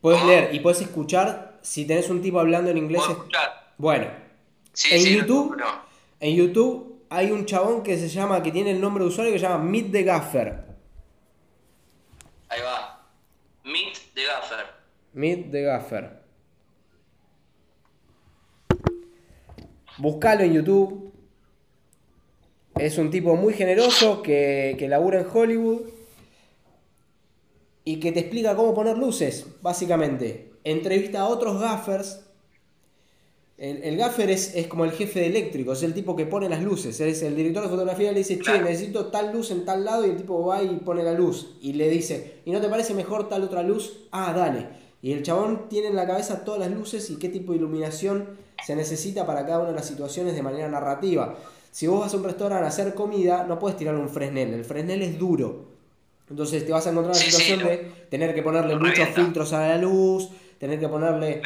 Puedes ¿Cómo? leer y puedes escuchar si tenés un tipo hablando en inglés. Puedo es- escuchar. Bueno, Sí, en sí, YouTube, no. en YouTube hay un chabón que se llama, que tiene el nombre de usuario que se llama Meet the Gaffer. Ahí va. Meet the Gaffer. Meet the Gaffer. Buscalo en YouTube. Es un tipo muy generoso que, que labura en Hollywood. y que te explica cómo poner luces, básicamente. Entrevista a otros gaffers. El, el gaffer es, es, como el jefe de eléctrico, es el tipo que pone las luces. Es el director de fotografía le dice, che, necesito tal luz en tal lado, y el tipo va y pone la luz. Y le dice, ¿y no te parece mejor tal otra luz? Ah, dale. Y el chabón tiene en la cabeza todas las luces y qué tipo de iluminación se necesita para cada una de las situaciones de manera narrativa. Si vos vas a un restaurante a hacer comida, no puedes tirar un Fresnel. El Fresnel es duro. Entonces te vas a encontrar en la situación de tener que ponerle muchos filtros a la luz, tener que ponerle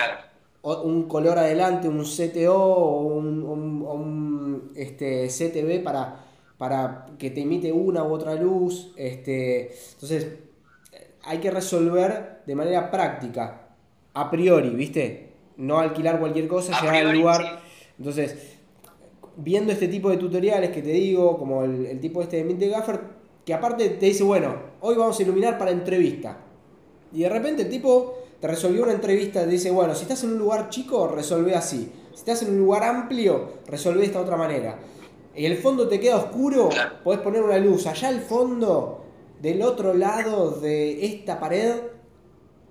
un color adelante, un CTO o un, este, CTB para, para que te imite una u otra luz. Este, entonces hay que resolver de manera práctica, a priori, ¿viste? No alquilar cualquier cosa, llegar al lugar. Entonces, viendo este tipo de tutoriales que te digo, como el, el tipo este de Mint Gaffer, que aparte te dice, bueno, hoy vamos a iluminar para entrevista. Y de repente el tipo te resolvió una entrevista, te dice, bueno, si estás en un lugar chico, resolve así. Si estás en un lugar amplio, resolve de esta otra manera. Y el fondo te queda oscuro, podés poner una luz allá al fondo, del otro lado de esta pared,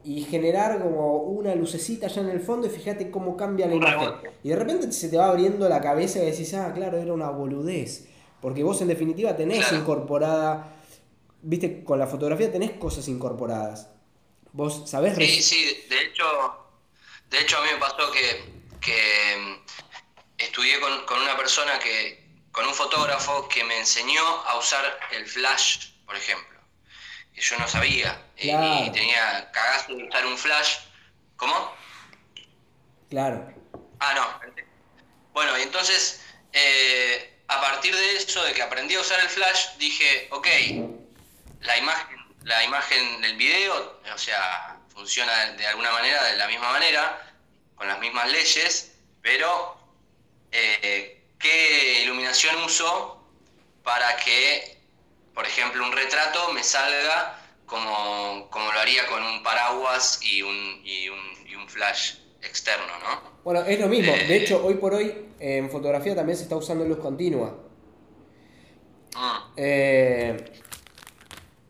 y generar como una lucecita allá en el fondo y fíjate cómo cambia la imagen. Y de repente se te va abriendo la cabeza y decís, ah, claro, era una boludez. Porque vos en definitiva tenés incorporada, viste, con la fotografía tenés cosas incorporadas. Vos sabés... Sí, sí, de hecho, de hecho a mí me pasó que, que mm, estudié con, con una persona que, con un fotógrafo que me enseñó a usar el flash, por ejemplo. Yo no sabía. Y, tenía cagazo de usar un flash. ¿Cómo? Claro. Ah, no. Bueno, y entonces eh, a partir de eso, de que aprendí a usar el flash, dije, ok, la imagen, la imagen del video, o sea, funciona de alguna manera, de la misma manera, con las mismas leyes, pero eh, ¿qué iluminación uso para que, por ejemplo, un retrato me salga como, como lo haría con un paraguas y un, y un, y un flash externo, ¿no? Bueno, es lo mismo. De eh, hecho, hoy por hoy en fotografía también se está usando luz continua. Ah. Eh,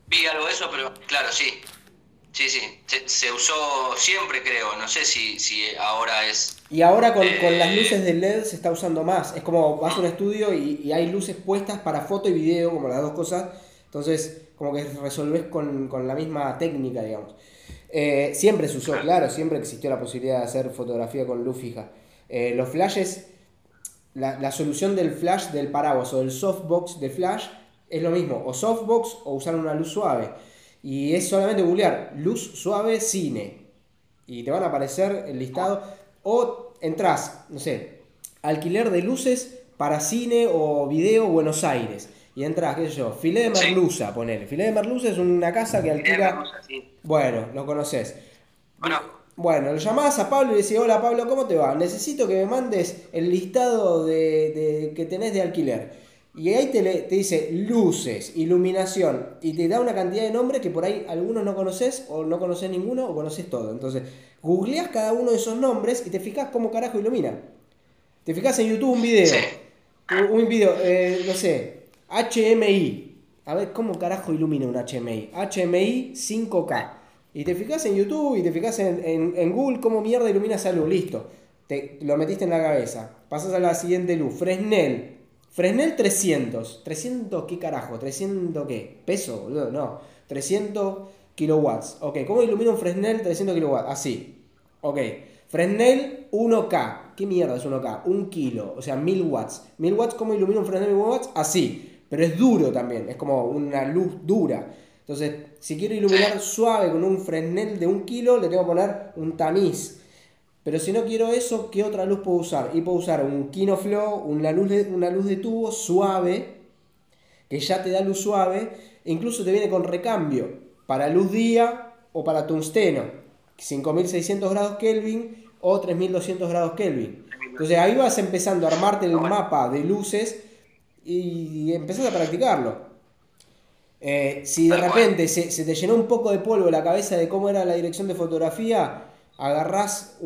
Vi algo de eso, pero claro, sí. Sí, sí. Se, usó siempre, creo. No sé si, si ahora es. Y ahora con, las eh, luces de LED se está usando más. Es como vas a un estudio y, y, hay luces puestas para foto y video, como las dos cosas. Entonces, como que resolves con, con la misma técnica, digamos. Eh, siempre se usó, claro, siempre existió la posibilidad de hacer fotografía con luz fija. Eh, los flashes, la, solución del flash del paraguas o del softbox de flash es lo mismo, o softbox o usar una luz suave. Y es solamente googlear luz suave cine. Y te van a aparecer el listado. O entras, no sé, alquiler de luces para cine o video Buenos Aires y entras, qué sé yo, filé de merluza, ponele. Filé de merluza es una casa que alquila. Bueno, lo conoces. Bueno. Bueno, lo llamás a Pablo y le decís, hola Pablo, ¿cómo te va? Necesito que me mandes el listado de, que tenés de alquiler. Y ahí te, te dice luces, iluminación, y te da una cantidad de nombres que por ahí algunos no conoces, o no conoces ninguno, o conoces todo. Entonces, googleás cada uno de esos nombres y te fijas cómo carajo ilumina. Te fijas en YouTube un video. Un, video, eh, no sé, HMI. A ver, ¿cómo carajo ilumina un HMI? HMI 5K. Y te fijas en YouTube y te fijas en, Google cómo mierda ilumina esa luz. Listo. Te, lo metiste en la cabeza. Pasas a la siguiente luz. Fresnel. Fresnel 300. ¿300 qué carajo? ¿300 qué? ¿Peso, boludo? No. 300 kilowatts. Ok, ¿cómo ilumina un Fresnel 300 kilowatts? Así. Ok. Fresnel 1K. ¿Qué mierda es 1K? Un kilo. O sea, 1000 watts. 1000 watts, ¿cómo ilumina un Fresnel 1000 watts? Así pero es duro también, es como una luz dura. Entonces, si quiero iluminar suave con un Fresnel de un kilo, le tengo que poner un tamiz. Pero si no quiero eso, ¿qué otra luz puedo usar? Y puedo usar un Kinoflow, una luz de, una luz de tubo suave, que ya te da luz suave, e incluso te viene con recambio para luz día o para tungsteno, 5600 grados Kelvin o 3200 grados Kelvin. Entonces ahí vas empezando a armarte el mapa de luces y empezás a practicarlo. Eh, si de repente se, te llenó un poco de polvo la cabeza de cómo era la dirección de fotografía, agarrás,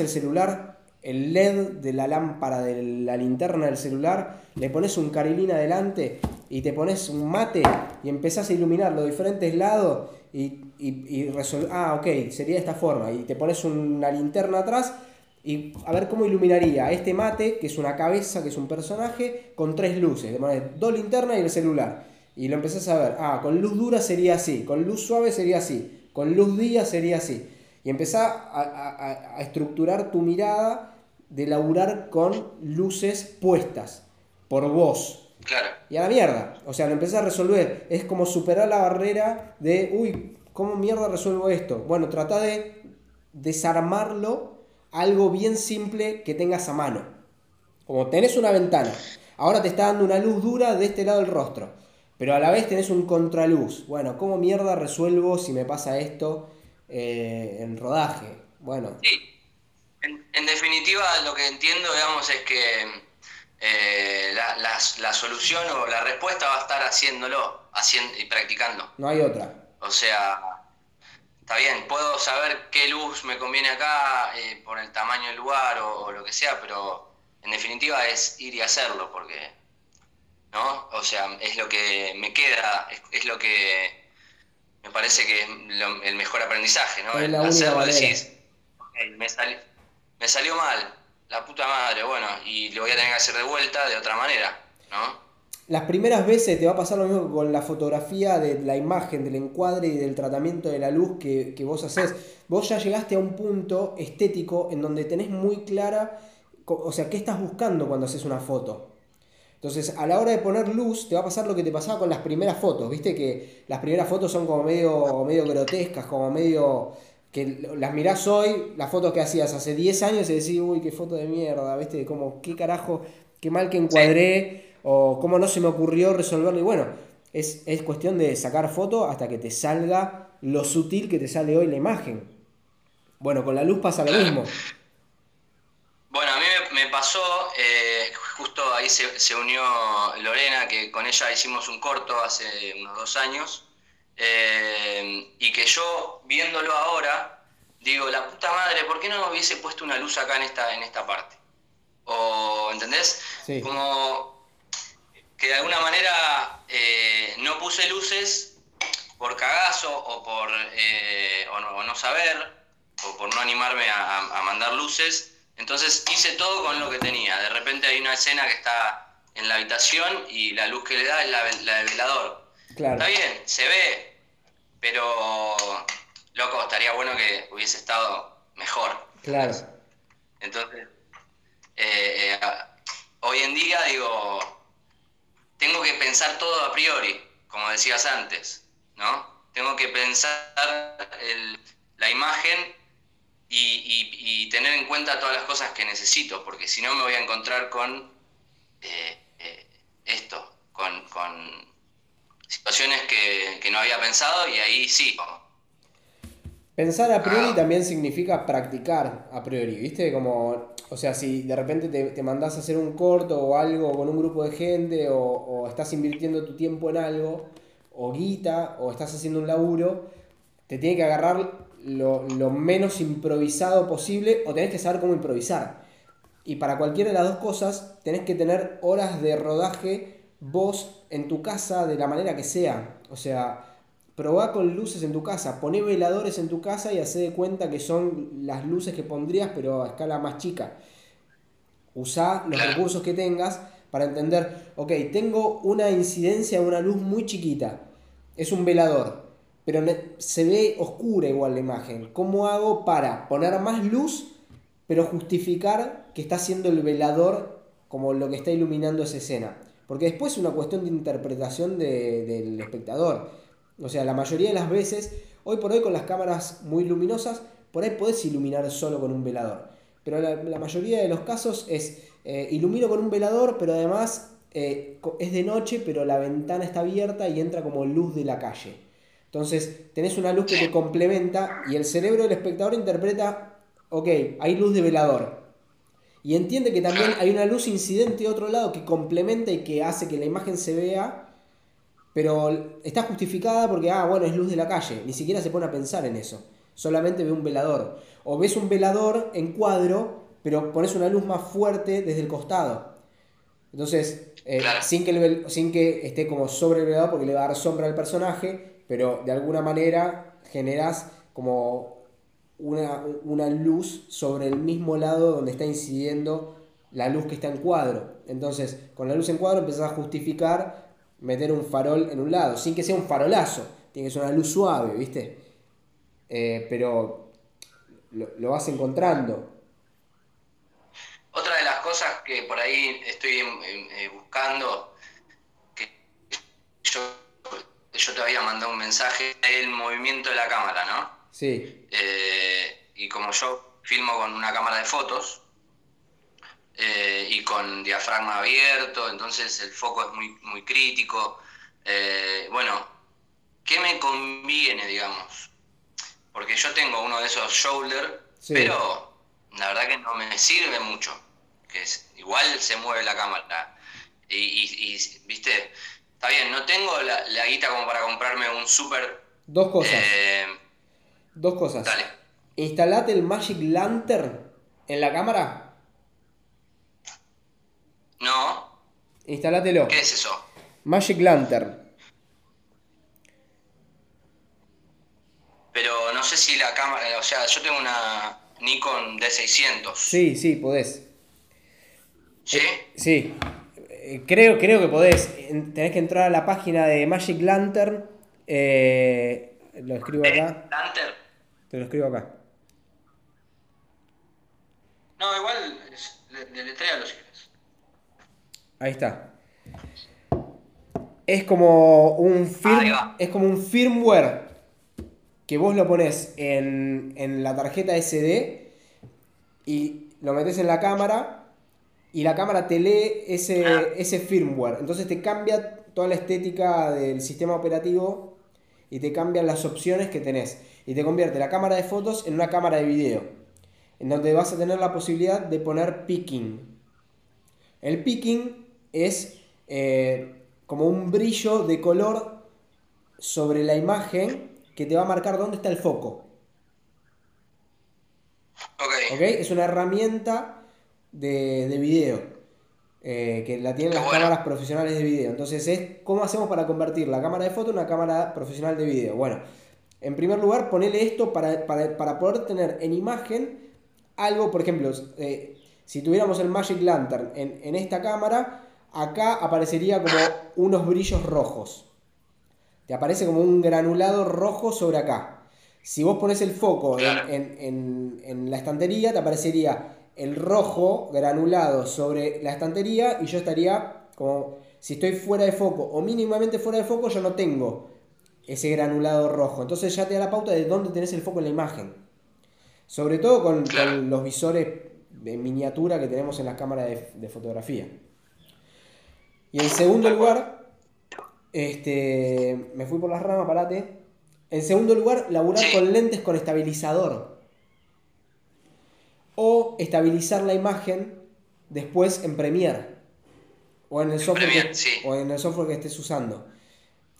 el celular, el LED de la lámpara de la linterna del celular, le pones un carilín adelante y te pones un mate y empezás a iluminar los diferentes lados y, y, resolver, ah, ok, sería de esta forma, y te pones una linterna atrás y a ver cómo iluminaría este mate, que es una cabeza, que es un personaje, con tres luces, de manera dos linternas y el celular. Y lo empezás a ver, ah, con luz dura sería así, con luz suave sería así, con luz día sería así. Y empezás a, a estructurar tu mirada de laburar con luces puestas por vos. Claro. Y a la mierda. O sea, lo empezás a resolver. Es como superar la barrera de, uy, ¿cómo mierda resuelvo esto? Bueno, trata de desarmarlo algo bien simple que tengas a mano. Como tenés una ventana. Ahora te está dando una luz dura de este lado del rostro. Pero a la vez tenés un contraluz. Bueno, ¿cómo mierda resuelvo si me pasa esto eh, en rodaje? Bueno. Sí. En, definitiva, lo que entiendo, digamos, es que eh, la, la, solución o la respuesta va a estar haciéndolo haciendo, y practicando. No hay otra. O sea, está bien, puedo saber qué luz me conviene acá eh, por el tamaño del lugar o, lo que sea, pero en definitiva es ir y hacerlo, porque, ¿no? O sea, es lo que me queda, es, lo que me parece que es el mejor aprendizaje, ¿no? el hacerlo, decís, me, me salió mal, la puta madre, bueno, y lo voy a tener que hacer de vuelta de otra manera, ¿no? Las primeras veces te va a pasar lo mismo con la fotografía de la imagen, del encuadre y del tratamiento de la luz que, vos haces. Vos ya llegaste a un punto estético en donde tenés muy clara, o sea, qué estás buscando cuando haces una foto. Entonces, a la hora de poner luz, te va a pasar lo que te pasaba con las primeras fotos. Viste que las primeras fotos son como medio, medio grotescas, como medio que las mirás hoy, las fotos que hacías hace 10 años y decís, uy, qué foto de mierda, ¿viste? Como, qué carajo, qué mal que encuadré, o cómo no se me ocurrió resolverlo. Y bueno, es, cuestión de sacar foto hasta que te salga lo sutil que te sale hoy la imagen. Bueno, con la luz pasa lo mismo. Bueno, a mí me, pasó, eh, justo ahí se, se unió Lorena, que con ella hicimos un corto hace unos dos años eh, y que yo, viéndolo ahora, digo, la puta madre, ¿por qué no hubiese puesto una luz acá en esta, en esta parte? O, ¿entendés? Como que de alguna manera eh, no puse luces por cagazo o por o no, saber o por no animarme a, mandar luces. Entonces hice todo con lo que tenía. De repente hay una escena que está en la habitación y la luz que le da es la, la del velador. Está bien, se ve, pero, loco, estaría bueno que hubiese estado mejor. Claro. Entonces, eh, eh, hoy en día digo, tengo que pensar todo a priori, como decías antes, ¿no? Tengo que pensar la imagen y, tener en cuenta todas las cosas que necesito, porque si no me voy a encontrar con eh, esto, con situaciones que, no había pensado y ahí sí. Pensar a priori ah. también significa practicar a priori, ¿viste? Como, o sea, si de repente te, te mandás a hacer un corto o algo con un grupo de gente o, estás invirtiendo tu tiempo en algo, o guita, o estás haciendo un laburo, te tiene que agarrar lo, lo menos improvisado posible o tenés que saber cómo improvisar. Y para cualquiera de las dos cosas tenés que tener horas de rodaje vos en tu casa de la manera que sea. O sea, probá con luces en tu casa, poné veladores en tu casa y hacé de cuenta que son las luces que pondrías, pero a escala más chica. Usá los recursos que tengas para entender, ok, tengo una incidencia de una luz muy chiquita, es un velador, pero se ve oscura igual la imagen. ¿Cómo hago para poner más luz, pero justificar que está siendo el velador como lo que está iluminando esa escena? Porque después es una cuestión de interpretación del espectador. O sea, la mayoría de las veces, hoy por hoy con las cámaras muy luminosas, por ahí podés iluminar solo con un velador. Pero la, mayoría de los casos es eh, ilumino con un velador, pero además eh, es de noche, pero la ventana está abierta y entra como luz de la calle. Entonces tenés una luz que te complementa y el cerebro del espectador interpreta, ok, hay luz de velador, y entiende que también hay una luz incidente de otro lado que complementa y que hace que la imagen se vea, pero está justificada porque, ah, bueno, es luz de la calle. Ni siquiera se pone a pensar en eso. Solamente ve un velador. O ves un velador en cuadro, pero pones una luz más fuerte desde el costado. Entonces, eh, sin, que sin que esté como sobre el velador porque le va a dar sombra al personaje, pero de alguna manera generás como una, una luz sobre el mismo lado donde está incidiendo la luz que está en cuadro. Entonces, con la luz en cuadro empezás a justificar meter un farol en un lado, sin que sea un farolazo, tiene que ser una luz suave, ¿viste? Eh, pero lo, vas encontrando. Otra de las cosas que por ahí estoy eh, buscando, yo te había mandado un mensaje, el movimiento de la cámara, ¿no? Sí. Eh, y como yo filmo con una cámara de fotos, eh, y con diafragma abierto, entonces el foco es muy, muy crítico. Eh, bueno, ¿qué me conviene, digamos? Porque yo tengo uno de esos shoulder, pero la verdad que no me sirve mucho. Que es, igual se mueve la cámara. Y, viste, está bien, no tengo la, la, guita como para comprarme un super. Dos cosas. Eh, Dos cosas. Dale. Instalate el Magic Lantern en la cámara no. Instálátelo. ¿Qué es eso? Magic Lantern. Pero no sé si la cámara, o sea, yo tengo una Nikon D600. Sí, sí, podés. ¿Sí? Eh, sí. Eh, creo, creo que podés. Tenés que entrar a la página de Magic Lantern. Eh, lo escribo acá. ¿Lantern? Te lo escribo acá. No, igual, deletréalo si Ahí está. Es como un es como un firmware que vos lo pones en, la tarjeta SD y lo metes en la cámara y la cámara te lee ese, ah. ese firmware. Entonces te cambia toda la estética del sistema operativo y te cambian las opciones que tenés. Y te convierte la cámara de fotos en una cámara de video. En donde vas a tener la posibilidad de poner picking. El picking es eh, como un brillo de color sobre la imagen que te va a marcar dónde está el foco. Ok. Es una herramienta de, de video. Eh, que la tienen las cámaras profesionales de video. Entonces es cómo hacemos para convertir la cámara de foto en una cámara profesional de video. Bueno, en primer lugar, ponele esto para, poder tener en imagen algo, por ejemplo, eh, si tuviéramos el Magic Lantern en, en esta cámara, acá aparecería como unos brillos rojos. Te aparece como un granulado rojo sobre acá. Si vos pones el foco en, la estantería, te aparecería el rojo granulado sobre la estantería y yo estaría como, si estoy fuera de foco o mínimamente fuera de foco, yo no tengo ese granulado rojo. Entonces ya te da la pauta de dónde tenés el foco en la imagen. Sobre todo con, los visores de miniatura que tenemos en las cámaras de fotografía. Y en segundo lugar, este, me fui por las ramas, parate. En segundo lugar, laburar con lentes con estabilizador. O estabilizar la imagen después en Premiere. O en el, software, que, o en el software que estés usando.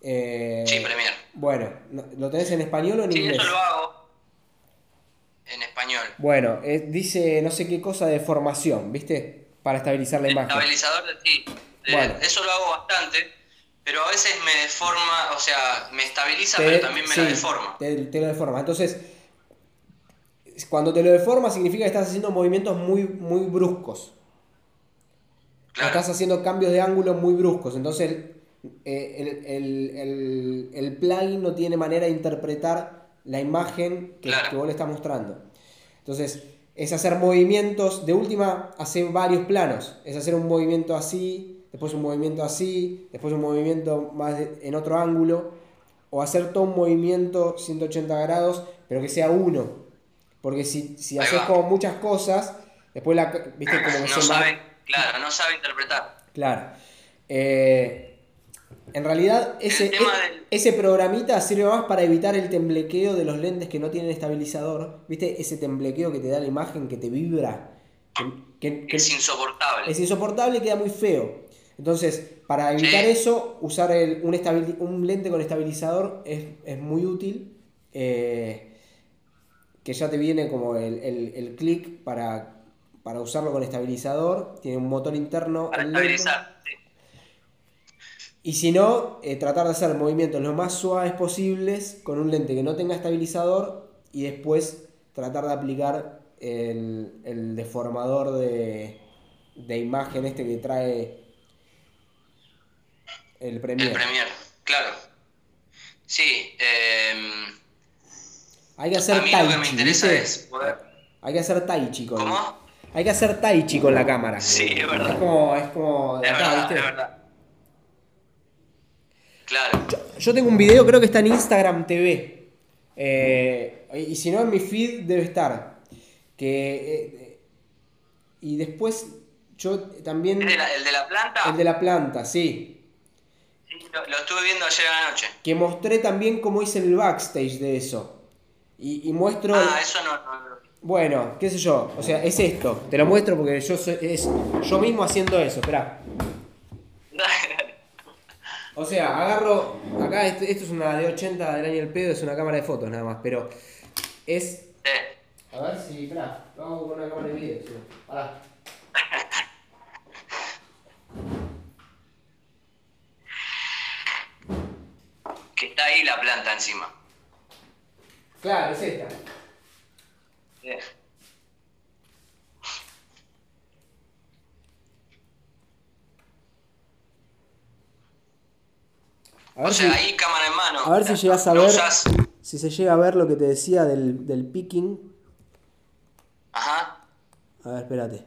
Eh, sí, Premiere. Bueno, ¿lo tenés en español o en inglés? Sí, eso lo hago en español. Bueno, eh, dice no sé qué cosa de formación, ¿viste? Para estabilizar la imagen. Estabilizador, sí. Eh, eso lo hago bastante, pero a veces me deforma, o sea, me estabiliza, pero también me lo deforma. Te, lo deforma. Entonces, cuando te lo deforma significa que estás haciendo movimientos muy, muy bruscos. Estás haciendo cambios de ángulo muy bruscos. Entonces, eh, el, plugin no tiene manera de interpretar la imagen que, que vos le estás mostrando. Entonces, es hacer movimientos, de última, hacer varios planos. Es hacer un movimiento así, después un movimiento así, después un movimiento más en otro ángulo, o hacer todo un movimiento 180 grados, pero que sea uno. Porque si, si haces como muchas cosas, después la, viste como que no sabe, Claro, no sabe interpretar. Claro. Eh, en realidad, ese, ese programita sirve más para evitar el temblequeo de los lentes que no tienen estabilizador. ¿Viste? Ese temblequeo que te da la imagen, que te vibra. es insoportable. Es insoportable y queda muy feo. Entonces, para evitar eso, usar un, un, lente con estabilizador es, muy útil. Eh, que ya te viene como el, clic para, usarlo con estabilizador. Tiene un motor interno. Para estabilizar, Y si no, eh, tratar de hacer movimientos lo más suaves posibles con un lente que no tenga estabilizador y después tratar de aplicar el, el deformador de, de imagen este que trae el Premiere. El Premier, claro. Sí, eh, Hay que hacer a mí lo que me tai chi, interesa es poder... Hay que hacer tai chi con ¿Cómo? Hay que hacer tai chi con la cámara. Sí, es Es verdad. como, es como de Es acá, verdad, ¿viste? es verdad. Claro. Yo tengo un video, creo que está en Instagram TV. Eh, y si no, en mi feed debe estar. Que, eh, y después, yo también. ¿El de la, el de la planta? El de la planta, sí. Sí, lo, lo estuve viendo ayer a la noche. Que mostré también cómo hice el backstage de eso. Y, y muestro. Ah, eso no, no, no. Bueno, qué sé yo. O sea, es esto. Te lo muestro porque yo soy, es yo mismo haciendo eso. Dale. O sea, agarro. Acá, esto, esto es una de 80 del año del pedo, es una cámara de fotos nada más. Pero es A ver si, espera, lo hago con una cámara de video. Sí. Pará. que está ahí la planta encima. Claro, es esta. A ver, O sea, si, ahí cámara en mano. a ver si llegas a ver. Si se llega a ver lo que te decía del, del picking. Ajá. A ver, espérate.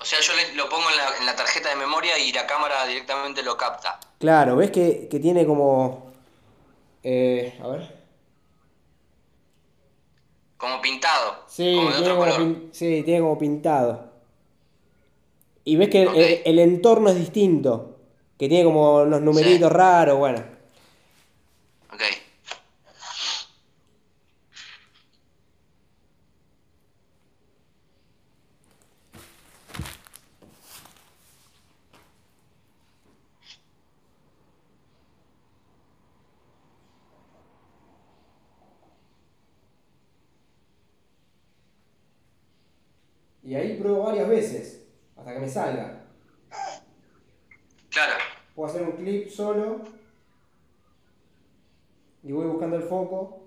O sea, yo le- lo pongo en la, en la tarjeta de memoria y la cámara directamente lo capta. Claro, ves que, que tiene como. Eh, a ver. Como pintado. Sí, como de tiene otro como, color. pin- sí, tiene como pintado. Y ves que el entorno es distinto. Que tiene como unos numeritos raros, bueno. Ok. Y ahí pruebo varias veces. Hasta que me salga. Claro. Puedo hacer un clip solo. Y voy buscando el foco.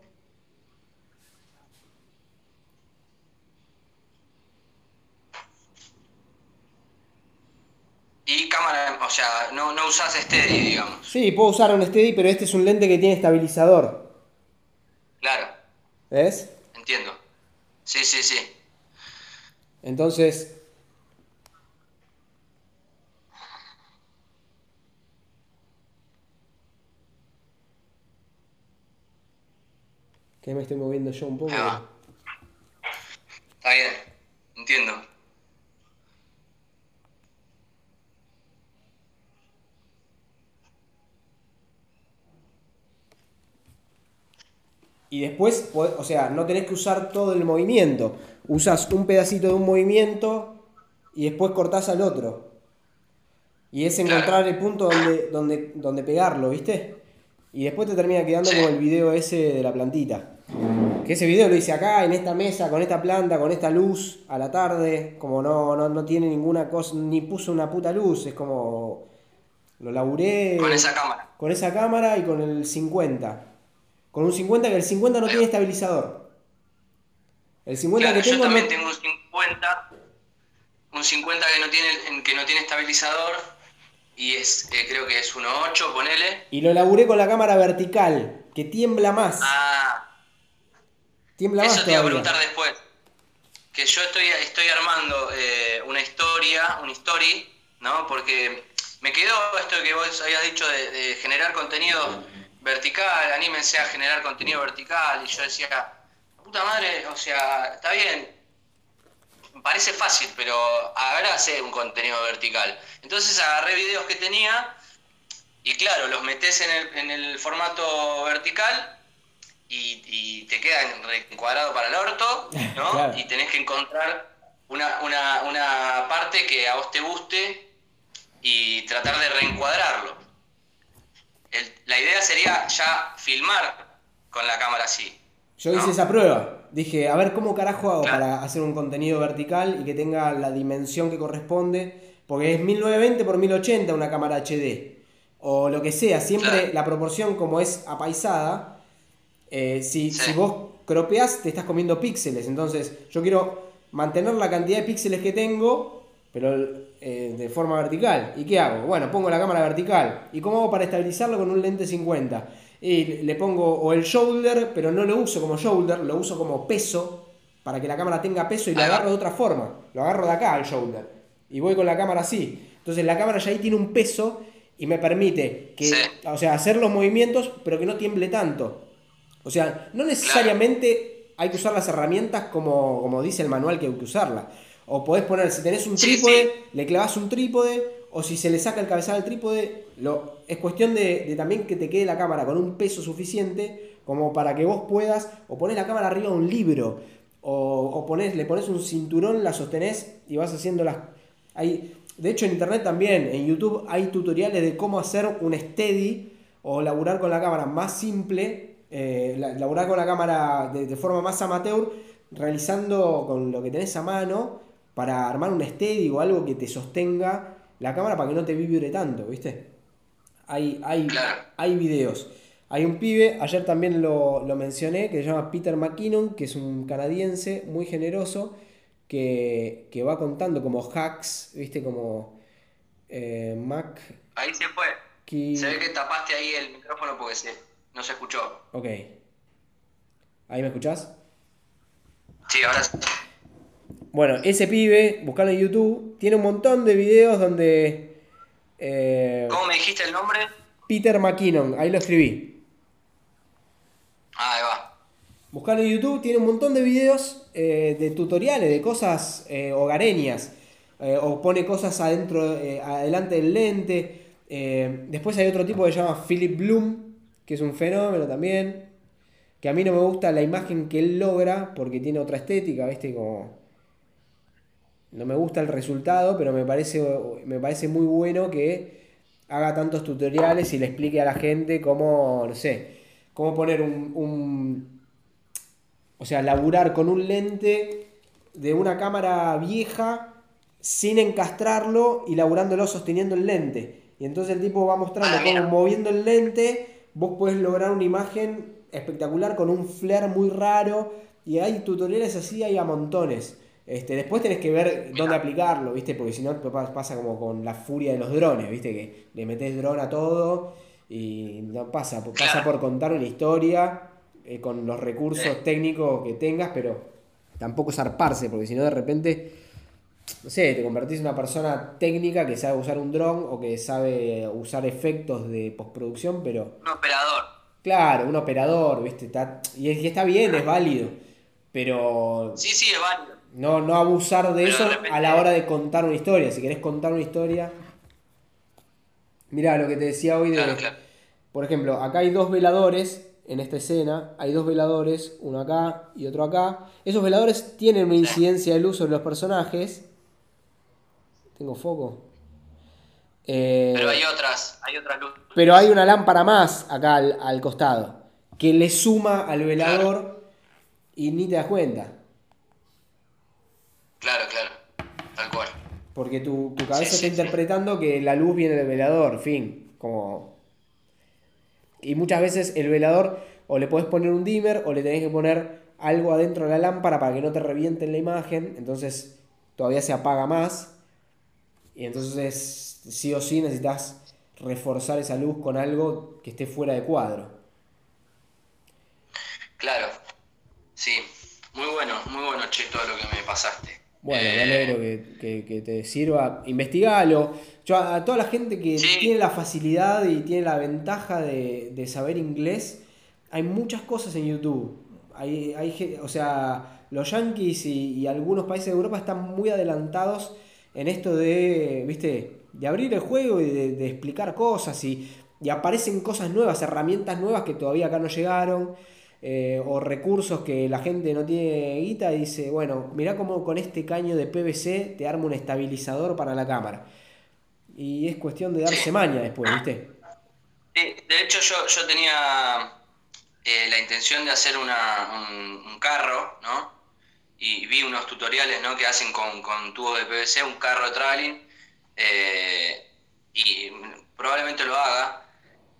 Y cámara, o sea, no, no usás steady, digamos. Sí, puedo usar un steady, pero este es un lente que tiene estabilizador. Claro, ¿Ves? entiendo. Sí, sí, sí. Entonces. Que me estoy moviendo yo un poco. Está bien, entiendo. Y después, o sea, no tenés que usar todo el movimiento. Usas un pedacito de un movimiento y después cortás al otro. Y es encontrar el punto donde, donde, donde pegarlo, ¿viste? Y después te termina quedando como el video ese de la plantita. Que ese video lo hice acá, en esta mesa, con esta planta, con esta luz, a la tarde. Como no, no, no tiene ninguna cosa, ni puso una puta luz. Es como. Lo laburé. Con esa cámara. Con esa cámara y con el 50. Con un 50 que el 50 no tiene estabilizador. El 50 Claro, que yo también no- tengo un 50, un 50 que no tiene, que no tiene estabilizador y es, eh, creo que es 1.8, ponele. Y lo laburé con la cámara vertical, que tiembla más. Ah, tiembla más eso te iba a preguntar después. Que yo estoy, estoy armando eh, una historia, un story, ¿no? Porque me quedó esto que vos habías dicho de, de generar contenido vertical, anímense a generar contenido vertical, y yo decía, puta madre, o sea, está bien, parece fácil, pero ahora hacer un contenido vertical. Entonces agarré videos que tenía y claro, los metes en el, en el formato vertical y, y te quedan encuadrado para el orto, ¿no? Claro. Y tenés que encontrar una, una, una parte que a vos te guste y tratar de reencuadrarlo. El- la idea sería ya filmar con la cámara así. Yo ¿no? hice esa prueba. Dije, a ver cómo carajo hago para hacer un contenido vertical y que tenga la dimensión que corresponde. porque es 1920 por 1080 una cámara HD, o lo que sea, siempre la proporción como es apaisada, eh, si, si vos cropeás te estás comiendo píxeles, entonces yo quiero mantener la cantidad de píxeles que tengo, pero eh, de forma vertical. ¿Y qué hago? Bueno, pongo la cámara vertical. ¿Y cómo hago para estabilizarlo con un lente 50? Y le pongo o el shoulder, pero no lo uso como shoulder, lo uso como peso, para que la cámara tenga peso y lo agarro de otra forma. Lo agarro de acá al shoulder. Y voy con la cámara así. Entonces la cámara ya ahí tiene un peso y me permite que, o sea, hacer los movimientos, pero que no tiemble tanto. O sea, no necesariamente hay que usar las herramientas como, como dice el manual que hay que usarla. O podés poner, si tenés un trípode, le clavas un trípode, o si se le saca el cabezal al trípode, lo, es cuestión de, también que te quede la cámara con un peso suficiente como para que vos puedas, o pones la cámara arriba de un libro, o, o le pones un cinturón, la sostenés y vas haciendo las... Hay, de hecho en internet también, en YouTube hay tutoriales de cómo hacer un steady o laburar con la cámara más simple, eh, laburar con la cámara de, de forma más amateur, realizando con lo que tenés a mano para armar un steady o algo que te sostenga la cámara para que no te vibre tanto, ¿viste? Hay, hay, hay videos. Hay un pibe, ayer también lo, mencioné, que se llama Peter McKinnon, que es un canadiense muy generoso, que, va contando como hacks, ¿viste? Como eh, Mac. Ahí se fue. Se ve que tapaste ahí el micrófono porque se, no se escuchó. Ok. ¿Ahí me escuchás? Sí, ahora sí. Bueno, ese pibe, buscalo en YouTube, tiene un montón de videos donde... Eh, ¿Cómo me dijiste el nombre? Peter McKinnon, ahí lo escribí. Ah, ahí va. Buscalo en YouTube, tiene un montón de videos eh, de tutoriales, de cosas eh, hogareñas. o pone cosas adentro, adelante del lente. después hay otro tipo que se llama Philip Bloom, que es un fenómeno también. Que a mí no me gusta la imagen que él logra porque tiene otra estética, ¿viste? Como no me gusta el resultado, pero me parece, me parece muy bueno que haga tantos tutoriales y le explique a la gente cómo, no sé, cómo poner un, un o sea, laburar con un lente de una cámara vieja sin encastrarlo y laburándolo sosteniendo el lente. Y entonces el tipo va mostrando ah, cómo moviendo el lente vos puedes lograr una imagen espectacular con un flare muy raro. Y hay tutoriales así, hay a montones. Este, después tenés que ver dónde aplicarlo, ¿viste? Porque si no pasa como con la furia de los drones, ¿viste? Que le metes dron a todo y no pasa. Pasa por contar una historia eh, con los recursos técnicos que tengas, pero tampoco zarparse, porque si no de repente, no sé, te convertís en una persona técnica que sabe usar un dron o que sabe usar efectos de postproducción, pero... Un operador. Claro, un operador, ¿viste? y, y está bien, es válido. Pero... Sí, sí, es válido no, no abusar de eso a la hora de contar una historia. Si querés contar una historia. Mirá lo que te decía hoy de. Por ejemplo, acá hay dos veladores en esta escena. Hay dos veladores, uno acá y otro acá. Esos veladores tienen una incidencia de luz sobre los personajes. Tengo foco. Eh, pero hay otras, hay otras luces. Pero hay una lámpara más acá al, costado. Que le suma al velador y ni te das cuenta. Claro, claro, tal cual. Porque tu, cabeza está interpretando que la luz viene del velador, fin. Como... Y muchas veces el velador o le podés poner un dimmer o le tenés que poner algo adentro de la lámpara para que no te reviente la imagen. Entonces todavía se apaga más. Y entonces sí o sí necesitas reforzar esa luz con algo que esté fuera de cuadro. Claro, sí. Muy bueno, muy bueno, Che, todo lo que me pasaste. Bueno, me alegro que, te sirva. Investigalo. Yo a, toda la gente que tiene la facilidad y tiene la ventaja de, saber inglés, hay muchas cosas en YouTube. Hay, hay, o sea, los yankees y, algunos países de Europa están muy adelantados en esto de, viste, de abrir el juego y de, explicar cosas y, y aparecen cosas nuevas, herramientas nuevas que todavía acá no llegaron. Eh, o recursos que la gente no tiene guita y dice, bueno, mirá cómo con este caño de PVC te arma un estabilizador para la cámara. Y es cuestión de darse maña después, ¿viste? de hecho yo, yo tenía eh, la intención de hacer una, un, carro, ¿no? Y vi unos tutoriales, ¿no? Que hacen con, con tubo de PVC, un carro de traveling. eh, y probablemente lo haga.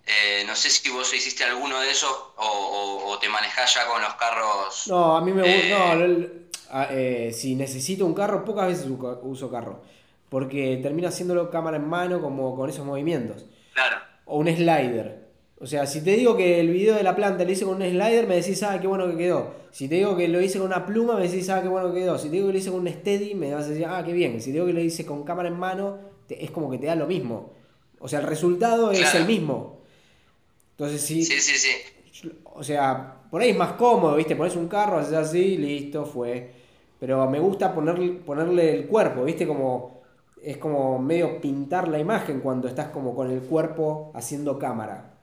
Eh, no sé si vos hiciste alguno de esos o, o- o te manejás ya con los carros. No, a mí me Eh, gusta. No, lo- a- eh, si necesito un carro, pocas veces uso carro. Porque termina haciéndolo cámara en mano, como con esos movimientos. Claro, O un slider. O sea, si te digo que el video de la planta lo hice con un slider, me decís, ah, qué bueno que quedó. Si te digo que lo hice con una pluma, me decís, ah, qué bueno que quedó. Si te digo que lo hice con un steady, me vas a decir, ah, qué bien. Si te digo que lo hice con cámara en mano, te- es como que te da lo mismo. O sea, el resultado es el mismo. Entonces, sí, sí, sí. o sea, por ahí es más cómodo, ¿viste? Pones un carro, haces así, listo, fue. Pero me gusta ponerle, ponerle el cuerpo, ¿viste? Como, es como medio pintar la imagen cuando estás como con el cuerpo haciendo cámara.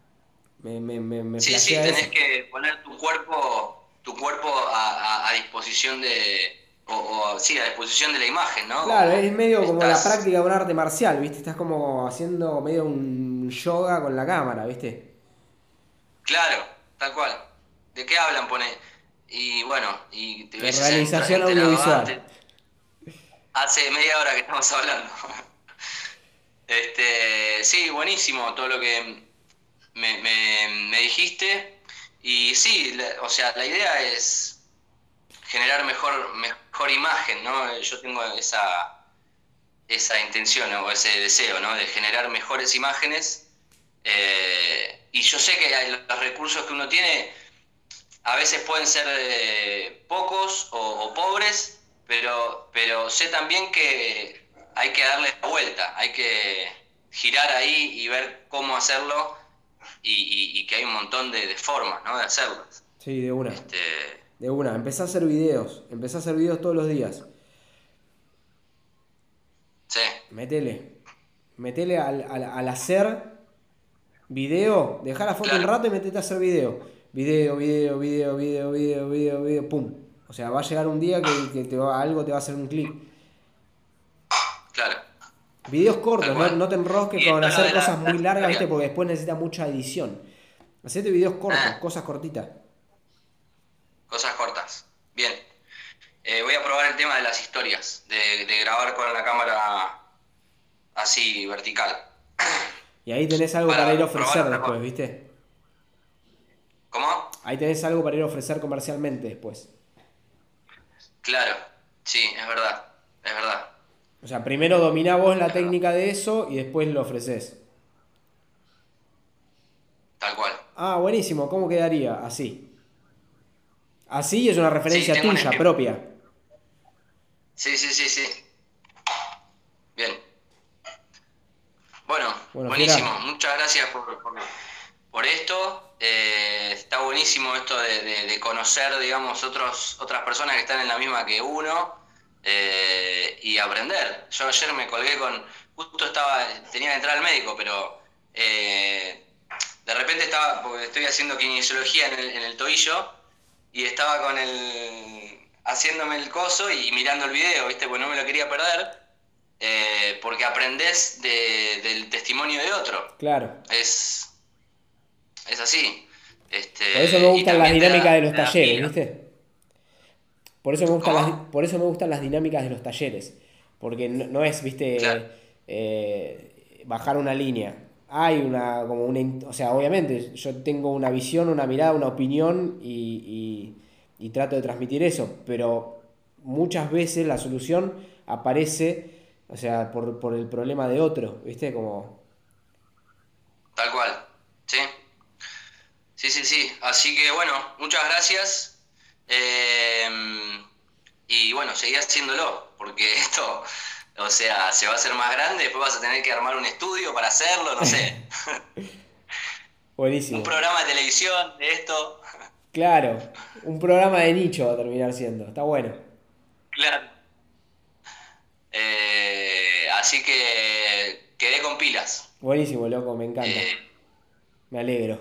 Me, me, me, me Sí, sí, tenés eso. que poner tu cuerpo, tu cuerpo a, a- a disposición de, o, o, sí, a disposición de la imagen, ¿no? Claro, es medio como la práctica de un arte marcial, ¿viste? Estás como haciendo medio un yoga con la cámara, ¿viste? Claro, tal cual. ¿De qué hablan? Pone. Y bueno, y te ves realización audiovisual. Hace media hora que estamos hablando. Este, sí, buenísimo todo lo que me, me- me dijiste. Y sí, la- o sea, la idea es generar mejor, mejor imagen, ¿no? Yo tengo esa, esa intención o ese deseo, ¿no? De generar mejores imágenes. Eh, y yo sé que los recursos que uno tiene a veces pueden ser eh, pocos o, o pobres, pero, pero sé también que hay que darle la vuelta, hay que girar ahí y ver cómo hacerlo y, y- y que hay un montón de, de formas, ¿no? De hacerlo. Sí, de una. Este, De una. Empecé a hacer videos. Empecé a hacer videos todos los días. sí, Metele. Metele al, al, al hacer video. Dejar la foto un Claro. rato y metete a hacer video. Video, video, video, video, video, video, video, pum. O sea, va a llegar un día que, que te va, algo te va a hacer un clic. claro. Videos cortos, no, no te enrosques con hacer la- cosas muy la largas, ¿viste? Porque después necesita mucha edición. Hacete videos cortos, Ah. cosas cortitas. Cosas cortas. Bien. Eh, voy a probar el tema de las historias, de, de grabar con la cámara así vertical. Y ahí tenés algo Para para ir a ofrecer después, cosa. ¿viste? ¿Cómo? Ahí tenés algo para ir a ofrecer comercialmente después. Claro, sí, es verdad, es verdad. O sea, primero dominá vos la técnica de eso y después lo ofreces. Tal cual. Ah, buenísimo, ¿cómo quedaría? Así. Así es una referencia tuya, propia. Sí, sí, sí, sí. Bien. Bueno, buenísimo. Muchas gracias por, por, por esto. Eh, está buenísimo esto de, de- de conocer, digamos, otros, otras personas que están en la misma que uno eh, y aprender. Yo ayer me colgué con, justo estaba, tenía que entrar al médico, pero eh, de repente estaba, porque estoy haciendo kinesiología en el, en el tobillo y estaba con el, haciéndome el coso y mirando el video, ¿viste? Pues no me lo quería perder. Eh, porque aprendés de- del testimonio de otro. Claro. Es, es así. Este, Por eso me gustan las dinámicas da- de los talleres. ¿viste? Por eso me gustan ¿Cómo? las, por eso me gustan las dinámicas de los talleres. Porque no, no es, viste, Claro. eh, bajar una línea. Hay una, como una, o sea, obviamente, yo tengo una visión, una mirada, una opinión y, y- y trato de transmitir eso, pero muchas veces la solución aparece, o sea, por, por el problema de otro, ¿viste? Como, Tal cual, sí. Sí, sí, sí. Así que bueno, muchas gracias. Eh, y bueno, seguí haciéndolo, porque esto, o sea, se va a hacer más grande, después vas a tener que armar un estudio para hacerlo, no sé. buenísimo. un programa de televisión de esto. Claro, un programa de nicho va a terminar siendo, está bueno. Claro. Eh, así que quedé con pilas. Buenísimo, loco, me encanta. Eh, Me alegro.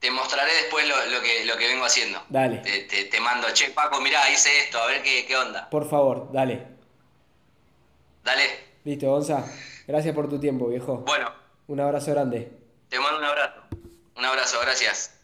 te mostraré después lo, lo que, lo que vengo haciendo. Dale. Te, te- te mando, che, Paco, mirá, hice esto, a ver qué, qué onda. Por favor, dale. Dale. Listo, Gonza. Gracias por tu tiempo, viejo. Bueno, Un abrazo grande. te mando un abrazo. Un abrazo, gracias.